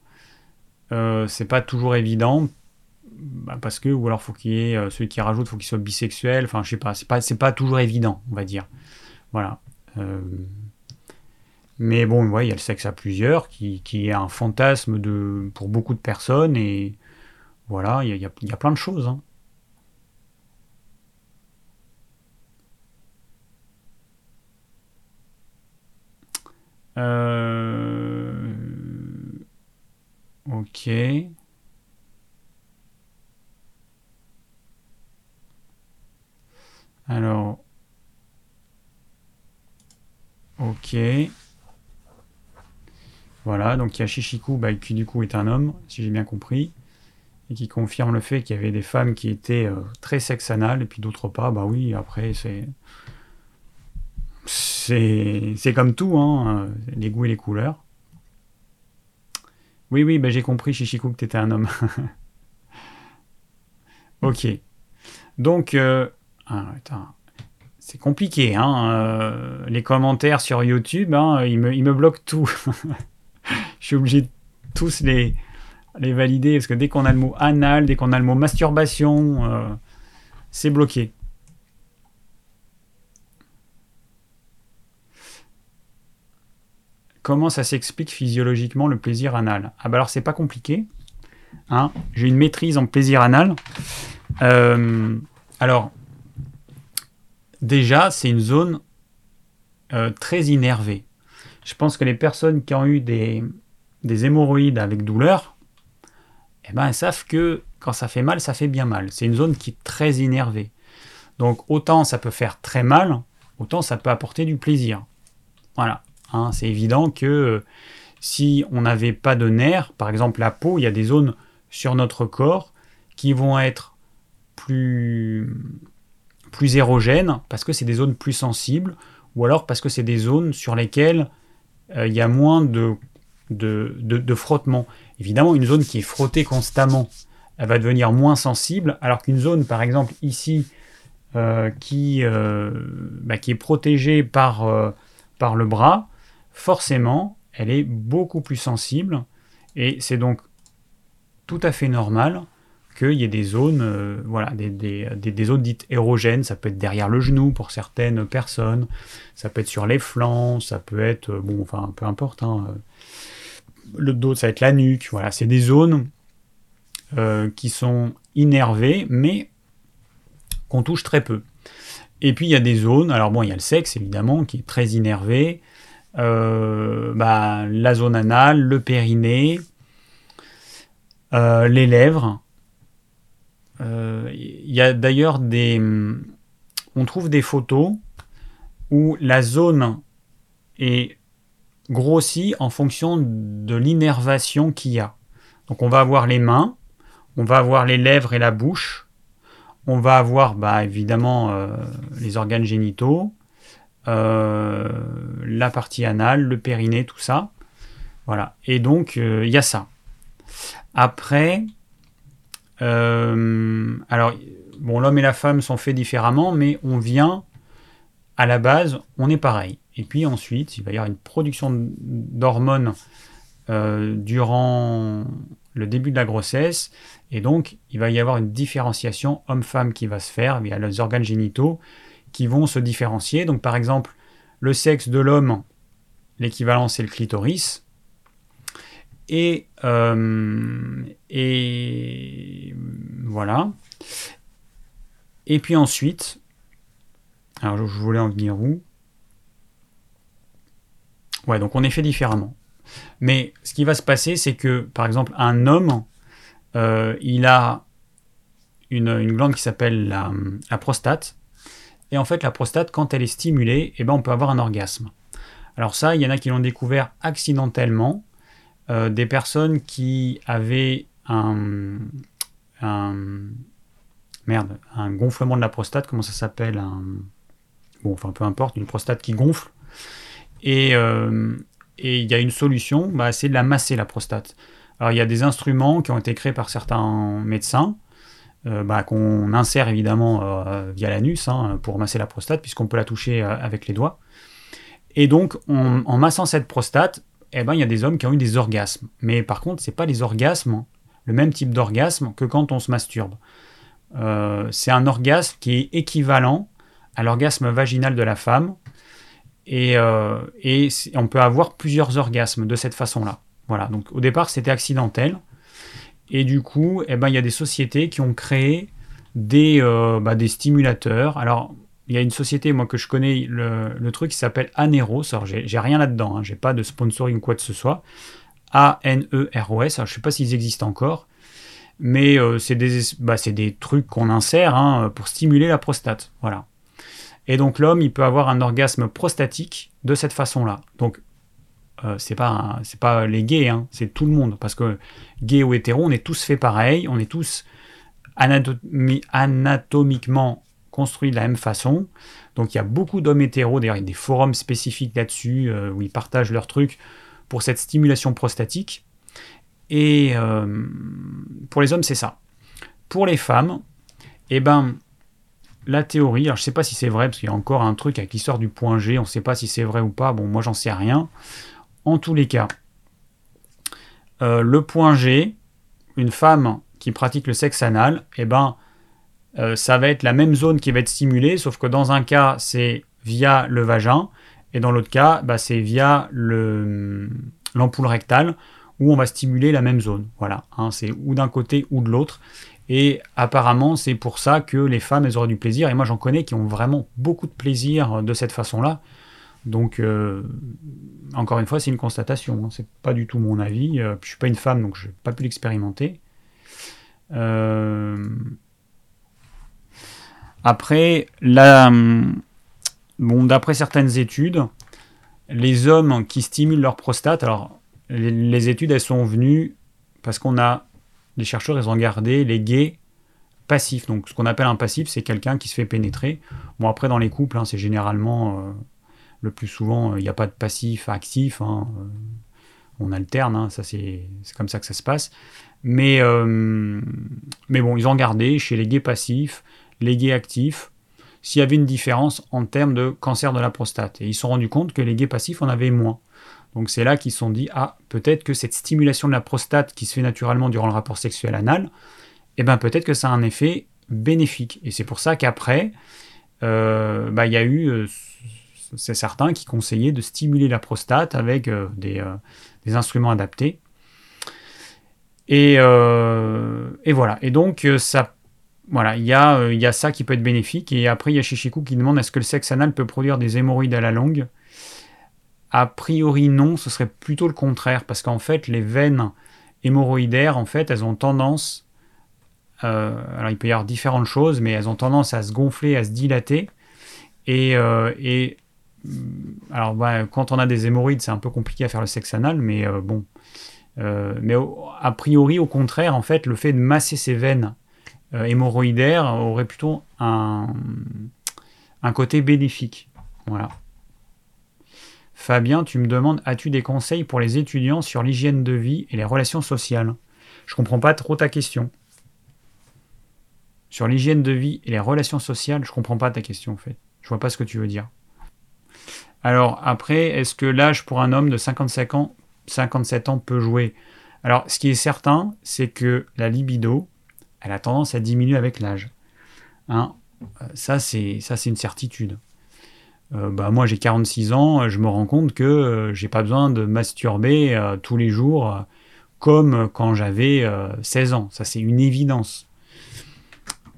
euh, c'est pas toujours évident bah, parce que ou alors faut qu'il y ait euh, celui qui rajoute faut qu'il soit bisexuel enfin je sais pas c'est pas c'est pas toujours évident on va dire voilà euh, mais bon ouais, il y a le sexe à plusieurs qui, qui, est un fantasme de pour beaucoup de personnes et voilà il y a, y a, plein de choses hein. Euh... Ok. Alors. Ok. Voilà, donc il y a Shishiku bah, qui du coup est un homme, si j'ai bien compris, et qui confirme le fait qu'il y avait des femmes qui étaient euh, très sexe anal, et puis d'autres pas, bah oui, après c'est... c'est comme tout, hein, les goûts et les couleurs. Oui, oui, bah, j'ai compris, Chichikou, que tu étais un homme. ok. Donc, euh, ah, c'est compliqué. Hein, euh, les commentaires sur YouTube, hein, ils, me, ils me bloquent tout. Je suis obligé de tous les, les valider parce que dès qu'on a le mot anal, dès qu'on a le mot masturbation, euh, c'est bloqué. Comment ça s'explique physiologiquement le plaisir anal Ah bah alors c'est pas compliqué. Hein J'ai une maîtrise en plaisir anal. Euh, alors, déjà, c'est une zone euh, très innervée. Je pense que les personnes qui ont eu des, des hémorroïdes avec douleur, eh ben, elles savent que quand ça fait mal, ça fait bien mal. C'est une zone qui est très innervée. Donc autant ça peut faire très mal, autant ça peut apporter du plaisir. Voilà. Hein, c'est évident que euh, si on n'avait pas de nerfs, par exemple la peau, il y a des zones sur notre corps qui vont être plus, plus érogènes parce que c'est des zones plus sensibles ou alors parce que c'est des zones sur lesquelles euh, il y a moins de, de, frottement. Évidemment, une zone qui est frottée constamment, elle va devenir moins sensible, alors qu'une zone, par exemple ici, euh, qui, bah, qui est protégée par, par le bras, forcément, elle est beaucoup plus sensible et c'est donc tout à fait normal qu'il y ait des zones, euh, voilà, des, des, zones dites érogènes. Ça peut être derrière le genou pour certaines personnes, ça peut être sur les flancs, ça peut être, euh, bon, enfin, peu importe. Hein, euh, le dos, ça va être la nuque. Voilà, c'est des zones qui sont innervées, mais qu'on touche très peu. Et puis il y a des zones, alors bon, il y a le sexe évidemment qui est très innervé, euh, bah, la zone anale, le périnée, euh, les lèvres. Il euh, y a d'ailleurs des... On trouve des photos où la zone est grossie en fonction de l'innervation qu'il y a. Donc on va avoir les mains, on va avoir les lèvres et la bouche, on va avoir bah, évidemment les organes génitaux, euh, la partie anale, le périnée, tout ça. Voilà. Et donc, euh, il y a ça. Après, euh, alors, bon, l'homme et la femme sont faits différemment, mais on vient, à la base, on est pareil. Et puis ensuite, il va y avoir une production d'hormones durant le début de la grossesse. Et donc, il va y avoir une différenciation homme-femme qui va se faire via les organes génitaux qui vont se différencier. Donc par exemple, le sexe de l'homme, l'équivalent c'est le clitoris. Et, euh, voilà. Et puis ensuite, alors je voulais en venir où? Ouais, donc on est fait différemment. Mais ce qui va se passer, c'est que, par exemple, un homme, euh, il a une, glande qui s'appelle la, prostate, et en fait, la prostate, quand elle est stimulée, eh ben, on peut avoir un orgasme. Alors ça, il y en a qui l'ont découvert accidentellement. Euh, des personnes qui avaient un, merde, un gonflement de la prostate, comment ça s'appelle Bon, enfin peu importe, une prostate qui gonfle. Et euh, et il y a une solution, bah, c'est de la masser la prostate. Alors il y a des instruments qui ont été créés par certains médecins bah, qu'on insère évidemment euh, via l'anus hein, pour masser la prostate, puisqu'on peut la toucher euh, avec les doigts. Et donc, en massant cette prostate, eh ben, il y a des hommes qui ont eu des orgasmes. Mais par contre, ce n'est pas les orgasmes, le même type d'orgasme que quand on se masturbe. c'est un orgasme qui est équivalent à l'orgasme vaginal de la femme. Et, et on peut avoir plusieurs orgasmes de cette façon-là. Voilà, donc au départ c'était accidentel. Et du coup, eh ben, il y a des sociétés qui ont créé des, euh, bah, des stimulateurs. Alors, il y a une société, moi, que je connais, le, truc qui s'appelle Aneros. Alors, j'ai rien là-dedans, hein, j'ai pas de sponsoring ou quoi que ce soit. A-N-E-R-O-S. Alors, je sais pas s'ils existent encore. Mais euh, c'est des, bah, des trucs qu'on insère hein, pour stimuler la prostate. Voilà. Et donc, l'homme, il peut avoir un orgasme prostatique de cette façon-là. Donc, euh, c'est pas c'est pas les gays, hein, c'est tout le monde. Parce que gay ou hétéro, on est tous faits pareil, on est tous anatomiquement construit de la même façon. Donc il y a beaucoup d'hommes hétéros, d'ailleurs il y a des forums spécifiques là-dessus euh, où ils partagent leurs trucs pour cette stimulation prostatique. Et euh, pour les hommes, c'est ça. Pour les femmes, eh ben, la théorie, alors je ne sais pas si c'est vrai, parce qu'il y a encore un truc avec l'histoire du point G, on ne sait pas si c'est vrai ou pas, bon, moi j'en sais rien. En tous les cas, euh, le point G, une femme qui pratique le sexe anal, eh ben, euh, ça va être la même zone qui va être stimulée, sauf que dans un cas, c'est via le vagin, et dans l'autre cas, bah, c'est via l'ampoule rectale, où on va stimuler la même zone. Voilà, hein, c'est ou d'un côté ou de l'autre. Et apparemment, c'est pour ça que les femmes, elles auraient du plaisir. Et moi, j'en connais qui ont vraiment beaucoup de plaisir de cette façon-là. Donc, euh, encore une fois, c'est une constatation. Hein. C'est pas du tout mon avis. Euh, je suis pas une femme, donc je n'ai pas pu l'expérimenter. Euh, après, bon, d'après certaines études, les hommes qui stimulent leur prostate, alors les, études, elles sont venues parce qu'on a, les chercheurs, ils ont gardé les gays passifs. Donc, ce qu'on appelle un passif, c'est quelqu'un qui se fait pénétrer. Bon, après, dans les couples, hein, c'est généralement le plus souvent, il n'y a pas de passif actif. Hein, euh, on alterne, hein, ça c'est comme ça que ça se passe. Mais, euh, mais bon, ils ont gardé chez les gays passifs, les gays actifs, s'il y avait une différence en termes de cancer de la prostate. Et ils se sont rendus compte que les gays passifs en avaient moins. Donc c'est là qu'ils se sont dit, ah, peut-être que cette stimulation de la prostate qui se fait naturellement durant le rapport sexuel anal, eh ben peut-être que ça a un effet bénéfique. Et c'est pour ça qu'après, euh, bah, il y a eu c'est certains qui conseillaient de stimuler la prostate avec euh, euh, des, instruments adaptés. Et, euh, et, voilà. Et donc, ça, voilà, il y, a, y a ça qui peut être bénéfique. Et après, il y a Chichikou qui demande est-ce que le sexe anal peut produire des hémorroïdes à la longue A priori, non. Ce serait plutôt le contraire. Parce qu'en fait, les veines hémorroïdaires, en fait, elles ont tendance. alors, il peut y avoir différentes choses, mais elles ont tendance à se gonfler, à se dilater. Et alors bah, quand on a des hémorroïdes, c'est un peu compliqué à faire le sexe anal, mais euh, bon. Euh, mais a priori, au contraire, en fait, le fait de masser ces veines euh, hémorroïdaires aurait plutôt un, un côté bénéfique. Voilà. Fabien, tu me demandes, as-tu des conseils pour les étudiants sur l'hygiène de vie et les relations sociales? Je comprends pas trop ta question. Sur l'hygiène de vie et les relations sociales, je comprends pas ta question en fait. Je vois pas ce que tu veux dire. Alors après, est-ce que l'âge pour un homme de 55 ans, 57 ans peut jouer? Alors ce qui est certain, c'est que la libido, elle a tendance à diminuer avec l'âge. Hein? Ça, c'est une certitude. Euh, bah, moi, j'ai 46 ans, je me rends compte que euh, j'ai pas besoin de masturber euh, tous les jours comme quand j'avais 16 ans. Ça, c'est une évidence.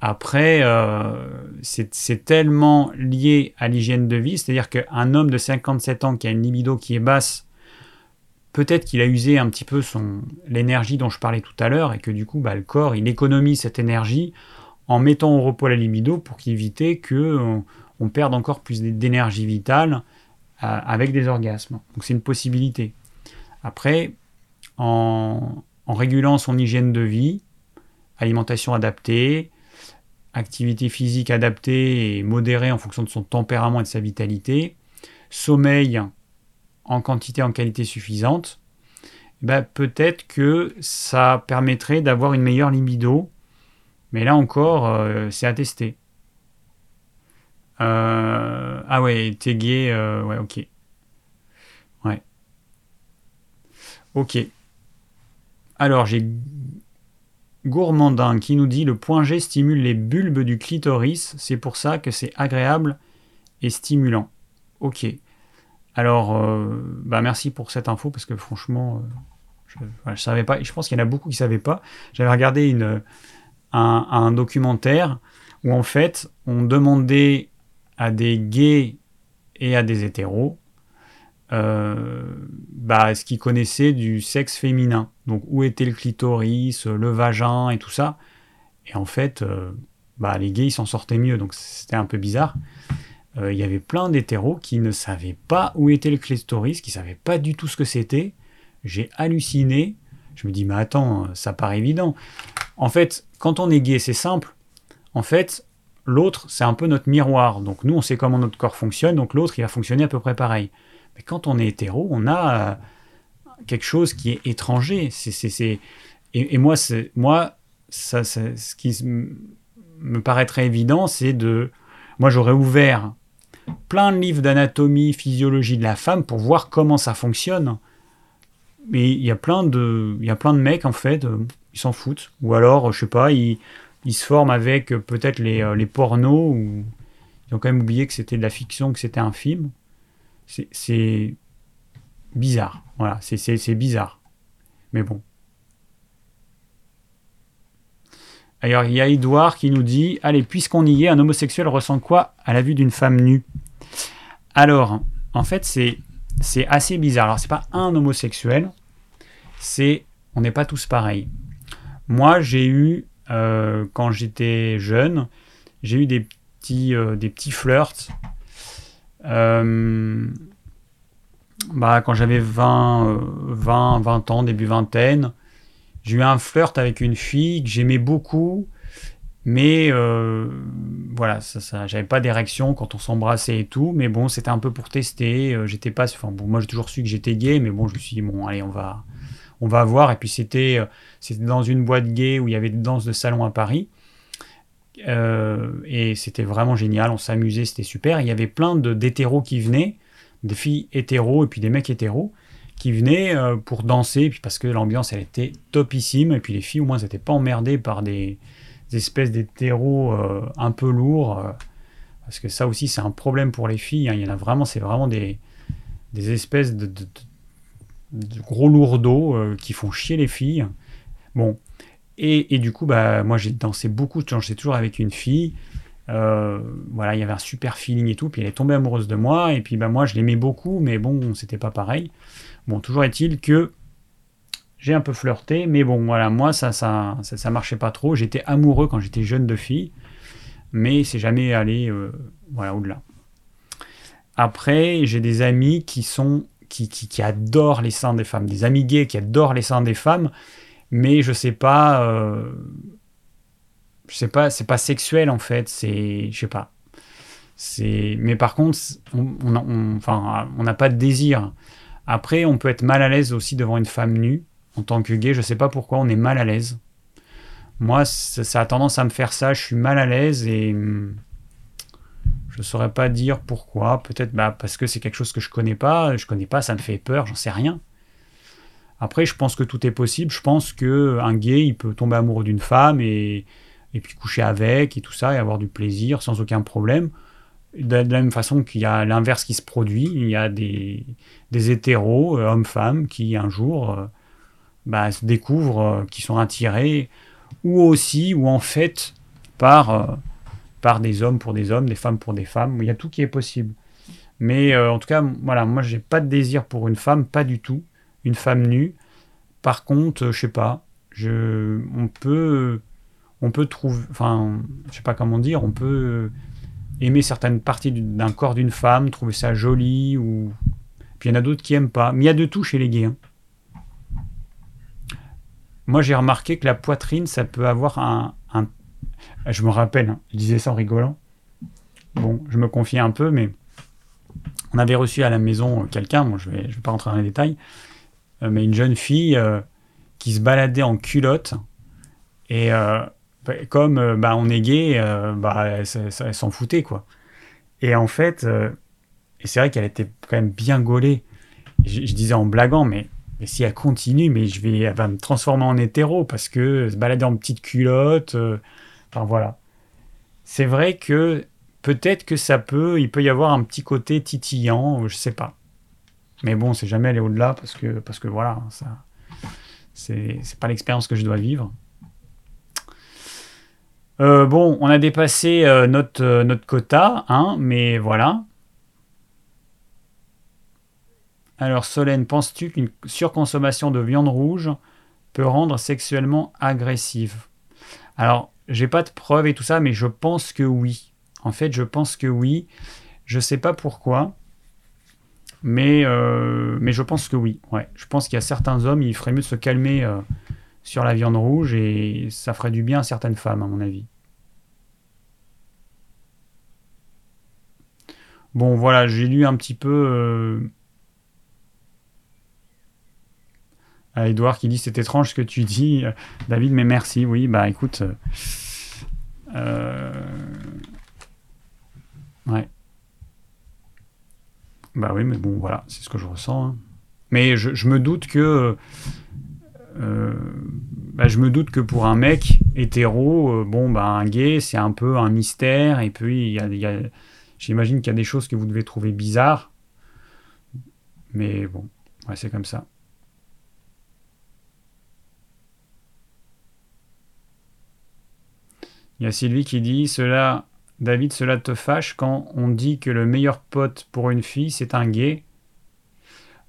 Après, euh, c'est tellement lié à l'hygiène de vie, c'est-à-dire qu'un homme de 57 ans qui a une libido qui est basse, peut-être qu'il a usé un petit peu l'énergie dont je parlais tout à l'heure, et que du coup, bah, le corps, il économise cette énergie en mettant au repos la libido pour éviter qu'on on perde encore plus d'énergie vitale euh, avec des orgasmes. Donc c'est une possibilité. Après, en régulant son hygiène de vie, alimentation adaptée, activité physique adaptée et modérée en fonction de son tempérament et de sa vitalité, sommeil en quantité en qualité suffisante, eh ben peut-être que ça permettrait d'avoir une meilleure libido. Mais là encore, euh, c'est à tester. Euh, ah ouais, t'es gay, euh, ouais, ok. Ouais. Ok. Alors, j'ai Gourmandin qui nous dit le point G stimule les bulbes du clitoris, c'est pour ça que c'est agréable et stimulant. Ok. Alors, euh, bah merci pour cette info parce que franchement, euh, je, ne savais pas. Je pense qu'il y en a beaucoup qui ne savaient pas. J'avais regardé un, un, documentaire où en fait on demandait à des gays et à des hétéros euh, bah, ce qu'ils connaissaient du sexe féminin? Donc où était le clitoris, le vagin et tout ça? Et en fait, euh, bah, les gays s'en sortaient mieux, donc c'était un peu bizarre. Euh, il y avait plein d'hétéros qui ne savaient pas où était le clitoris, qui ne savaient pas du tout ce que c'était. J'ai halluciné. Je me dis, mais attends, ça paraît évident. En fait, quand on est gay, c'est simple. En fait, l'autre, c'est un peu notre miroir. Donc nous, on sait comment notre corps fonctionne, donc l'autre, il va fonctionner à peu près pareil. Mais quand on est hétéro, on a euh, quelque chose qui est étranger. Et, moi, moi ce qui me paraîtrait évident, c'est de... Moi, j'aurais ouvert plein de livres d'anatomie, physiologie de la femme pour voir comment ça fonctionne. Mais il y a plein de, il y a plein de mecs, en fait, euh, ils s'en foutent. Ou alors, je sais pas, ils, ils se forment avec euh, peut-être les, les pornos, ils ont quand même oublié que c'était de la fiction, que c'était un film. C'est bizarre. Voilà, c'est bizarre. Mais bon. Alors, il y a Edouard qui nous dit Allez, puisqu'on y est, un homosexuel ressent quoi à la vue d'une femme nue? Alors, en fait, c'est assez bizarre. Alors, c'est pas un homosexuel, c'est. On n'est pas tous pareils. Moi, j'ai eu, euh, quand j'étais jeune, j'ai eu des petits, euh, des petits flirts. Euh, bah, quand j'avais 20, 20, 20 ans, début vingtaine, j'ai eu un flirt avec une fille que j'aimais beaucoup, mais euh, voilà, j'avais pas d'érection quand on s'embrassait et tout, mais bon, c'était un peu pour tester. Euh, j'étais pas, enfin moi j'ai toujours su que j'étais gay, mais bon, je me suis dit bon, allez, on va, on va voir. Et puis c'était, c'était dans une boîte gay où il y avait des danses de salon à Paris. Et c'était vraiment génial, on s'amusait, c'était super. Il y avait plein de d'hétéros qui venaient, des filles hétéros et puis des mecs hétéros qui venaient euh, pour danser, puis parce que l'ambiance elle était topissime, et puis les filles au moins n'étaient pas emmerdées par des, espèces d'hétéros euh, un peu lourds, euh, parce que ça aussi c'est un problème pour les filles, hein. il y en a vraiment, c'est vraiment des, des espèces de, gros lourdeaux qui font chier les filles. Bon, et, du coup, bah, moi j'ai dansé beaucoup, j'étais toujours avec une fille, voilà, il y avait un super feeling et tout, puis elle est tombée amoureuse de moi, et puis bah, moi je l'aimais beaucoup, mais bon, c'était pas pareil. Bon, toujours est-il que j'ai un peu flirté, mais bon, voilà, moi, ça ça, ça, marchait pas trop. J'étais amoureux quand j'étais jeune de fille, mais c'est jamais allé euh, au-delà. Après, j'ai des amis qui sont qui, qui, adorent les seins des femmes, des amis gays qui adorent les seins des femmes, mais je sais pas, euh, je sais pas, c'est pas sexuel en fait, c'est, je sais pas. C'est, mais par contre, on, n'a pas de désir. Après, on peut être mal à l'aise aussi devant une femme nue. En tant que gay, je sais pas pourquoi on est mal à l'aise. Moi, ça, a tendance à me faire ça. Je suis mal à l'aise et hmm, je ne saurais pas dire pourquoi. Peut-être bah, parce que c'est quelque chose que je connais pas. Je connais pas, ça me fait peur, j'en sais rien. Après, je pense que tout est possible. Je pense que un gay, il peut tomber amoureux d'une femme et, et puis coucher avec et tout ça et avoir du plaisir sans aucun problème de la même façon qu'il y a l'inverse qui se produit, il y a des, des hétéros, euh, hommes-femmes, qui un jour euh, bah, se découvrent, euh, qui sont attirés, ou aussi, ou en fait, par, par des hommes pour des hommes, des femmes pour des femmes. Il y a tout qui est possible. Mais en tout cas, voilà, moi, j'ai pas de désir pour une femme, pas du tout. Une femme nue. Par contre, je sais pas, je, on peut, on peut trouver, enfin, je sais pas comment dire, on peut aimer certaines parties d'un corps d'une femme, trouver ça joli, ou... Puis il y en a d'autres qui aiment pas. Mais il y a de tout chez les gays. Hein. Moi, j'ai remarqué que la poitrine, ça peut avoir un... Je me rappelle, hein, je disais ça en rigolant. Bon, je me confiais un peu, mais on avait reçu à la maison quelqu'un, bon, je ne vais, je vais pas rentrer dans les détails, euh, mais une jeune fille euh, qui se baladait en culotte et euh, bah, comme euh, bah, on est gay, euh, bah, elle, s'en foutait, quoi. Et en fait, euh, et c'est vrai qu'elle était quand même bien gaulée. Je, disais en blaguant, mais, mais, si elle continue, mais je vais, elle va me transformer en hétéro parce que se balader en petite culotte, enfin voilà. C'est vrai que peut-être que ça peut, il peut y avoir un petit côté titillant, je sais pas. Mais bon, c'est jamais aller au-delà parce que, parce que voilà, c'est pas l'expérience que je dois vivre. Euh, bon, on a dépassé euh, notre, euh, notre quota, hein, mais voilà. Alors Solène, penses-tu qu'une surconsommation de viande rouge peut rendre sexuellement agressive? Alors, j'ai pas de preuves et tout ça, mais je pense que oui. En fait, je pense que oui. Je sais pas pourquoi, mais, mais je pense que oui. Ouais. Je pense qu'il y a certains hommes, il ferait mieux de se calmer sur la viande rouge et ça ferait du bien à certaines femmes, à mon avis. Bon, voilà, j'ai lu un petit peu. Euh... À Edouard qui dit c'est étrange ce que tu dis, David, mais merci. Oui, bah écoute. Euh... Ouais. Bah oui, mais bon, voilà, c'est ce que je ressens. Hein. Mais je, me doute que. Euh, bah, je me doute que pour un mec hétéro, euh, bon, bah, un gay, c'est un peu un mystère. Et puis, j'imagine qu'il y a des choses que vous devez trouver bizarres. Mais bon, ouais, c'est comme ça. Il y a Sylvie qui dit Cela David, cela te fâche quand on dit que le meilleur pote pour une fille, c'est un gay?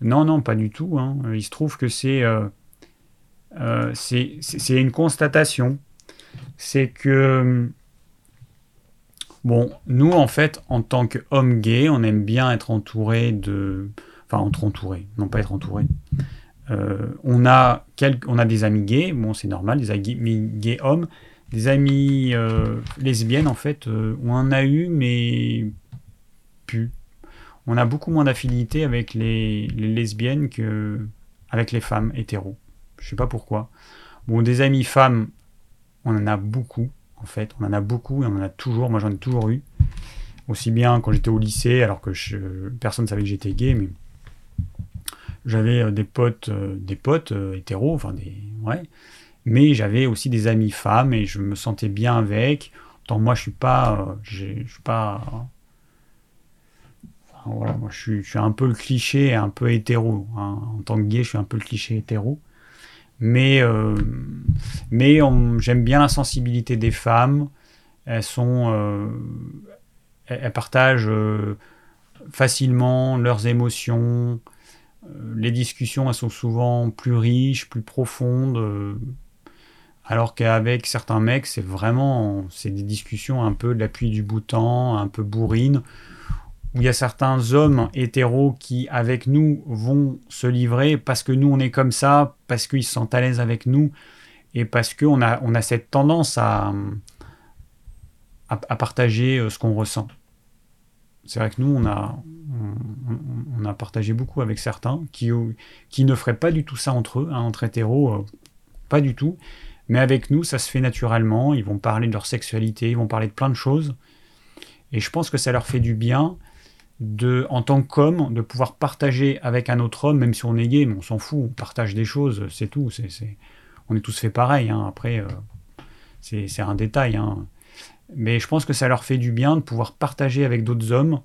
Non, non, pas du tout. Hein. Il se trouve que c'est euh, euh, c'est une constatation. C'est que, bon, nous, en fait, en tant qu'homme gay, on aime bien être entouré de... Enfin, être entouré, non pas être entouré. Euh, on, a on a des amis gays, bon, c'est normal, des amis gays hommes, des amies euh, lesbiennes, en fait, euh, on en a eu, mais plus. On a beaucoup moins d'affinité avec les, lesbiennes que avec les femmes hétéros. Je sais pas pourquoi. Bon, des amis femmes, on en a beaucoup, en fait. On en a beaucoup et on en a toujours. Moi, j'en ai toujours eu. Aussi bien quand j'étais au lycée, alors que personne ne savait que j'étais gay, mais j'avais euh, des potes, des potes hétéros, enfin des, ouais, mais j'avais aussi des amis femmes et je me sentais bien avec. Tant moi, je suis pas, euh, je suis pas, voilà, moi, je suis, un peu le cliché, un peu hétéro. Hein. En tant que gay, je suis un peu le cliché hétéro. Mais, euh, mais j'aime bien la sensibilité des femmes. Elles sont, euh, elles, partagent facilement leurs émotions. Les discussions, elles sont souvent plus riches, plus profondes. Alors qu'avec certains mecs, c'est vraiment c'est des discussions un peu de l'appui du bouton, un peu bourrine, où il y a certains hommes hétéros qui, avec nous, vont se livrer parce que nous, on est comme ça, parce qu'ils se sentent à l'aise avec nous, et parce qu'on a, on a cette tendance à, à, partager euh, ce qu'on ressent. C'est vrai que nous, on a, on, a partagé beaucoup avec certains qui, qui ne feraient pas du tout ça entre eux, hein, entre hétéros, euh, pas du tout. Mais avec nous, ça se fait naturellement. Ils vont parler de leur sexualité, ils vont parler de plein de choses. Et je pense que ça leur fait du bien de, en tant qu'homme, de pouvoir partager avec un autre homme, même si on est gay, mais on s'en fout, on partage des choses, c'est tout. On est tous fait pareil. Hein. Après, euh, c'est, un détail. Hein. Mais je pense que ça leur fait du bien de pouvoir partager avec d'autres hommes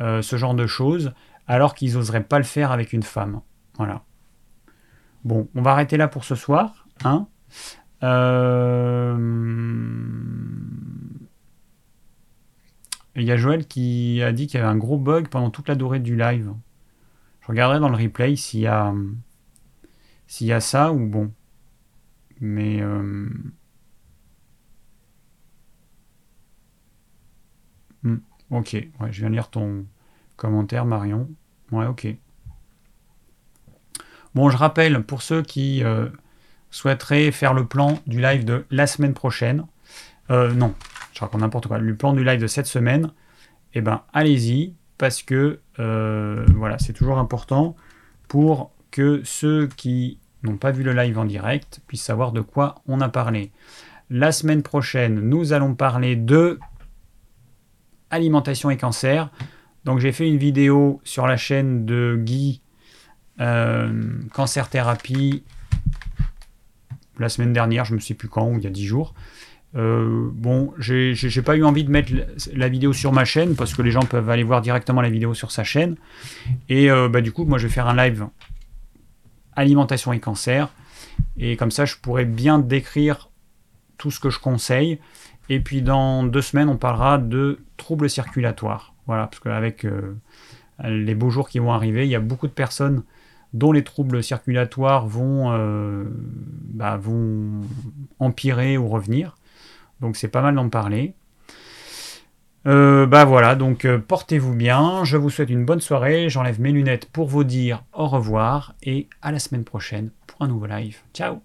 euh, ce genre de choses, alors qu'ils n'oseraient pas le faire avec une femme. Voilà. Bon, on va arrêter là pour ce soir. Hein il y a Joël qui a dit qu'il y avait un gros bug pendant toute la durée du live. Je regarderai dans le replay s'il y a s'il y a ça ou bon. Mais euh, hmm, ok, ouais, je viens lire ton commentaire, Marion. Ouais, ok. Bon, je rappelle pour ceux qui euh, souhaiterait faire le plan du live de la semaine prochaine, euh, non, je raconte n'importe quoi, le plan du live de cette semaine, eh ben allez-y, parce que euh, voilà, c'est toujours important pour que ceux qui n'ont pas vu le live en direct puissent savoir de quoi on a parlé. La semaine prochaine, nous allons parler de alimentation et cancer. Donc j'ai fait une vidéo sur la chaîne de Guy, euh, cancer thérapie la semaine dernière, je ne sais plus quand, ou il y a 10 jours. Euh, bon, j'ai pas eu envie de mettre la vidéo sur ma chaîne parce que les gens peuvent aller voir directement la vidéo sur sa chaîne. Et euh, bah, du coup, moi je vais faire un live alimentation et cancer. Et comme ça, je pourrais bien décrire tout ce que je conseille. Et puis dans deux semaines, on parlera de troubles circulatoires. Voilà, parce qu'avec euh, les beaux jours qui vont arriver, il y a beaucoup de personnes dont les troubles circulatoires vont, euh, bah, vont empirer ou revenir. Donc c'est pas mal d'en parler. Euh, bah voilà, donc euh, portez-vous bien, je vous souhaite une bonne soirée, j'enlève mes lunettes pour vous dire au revoir et à la semaine prochaine pour un nouveau live. Ciao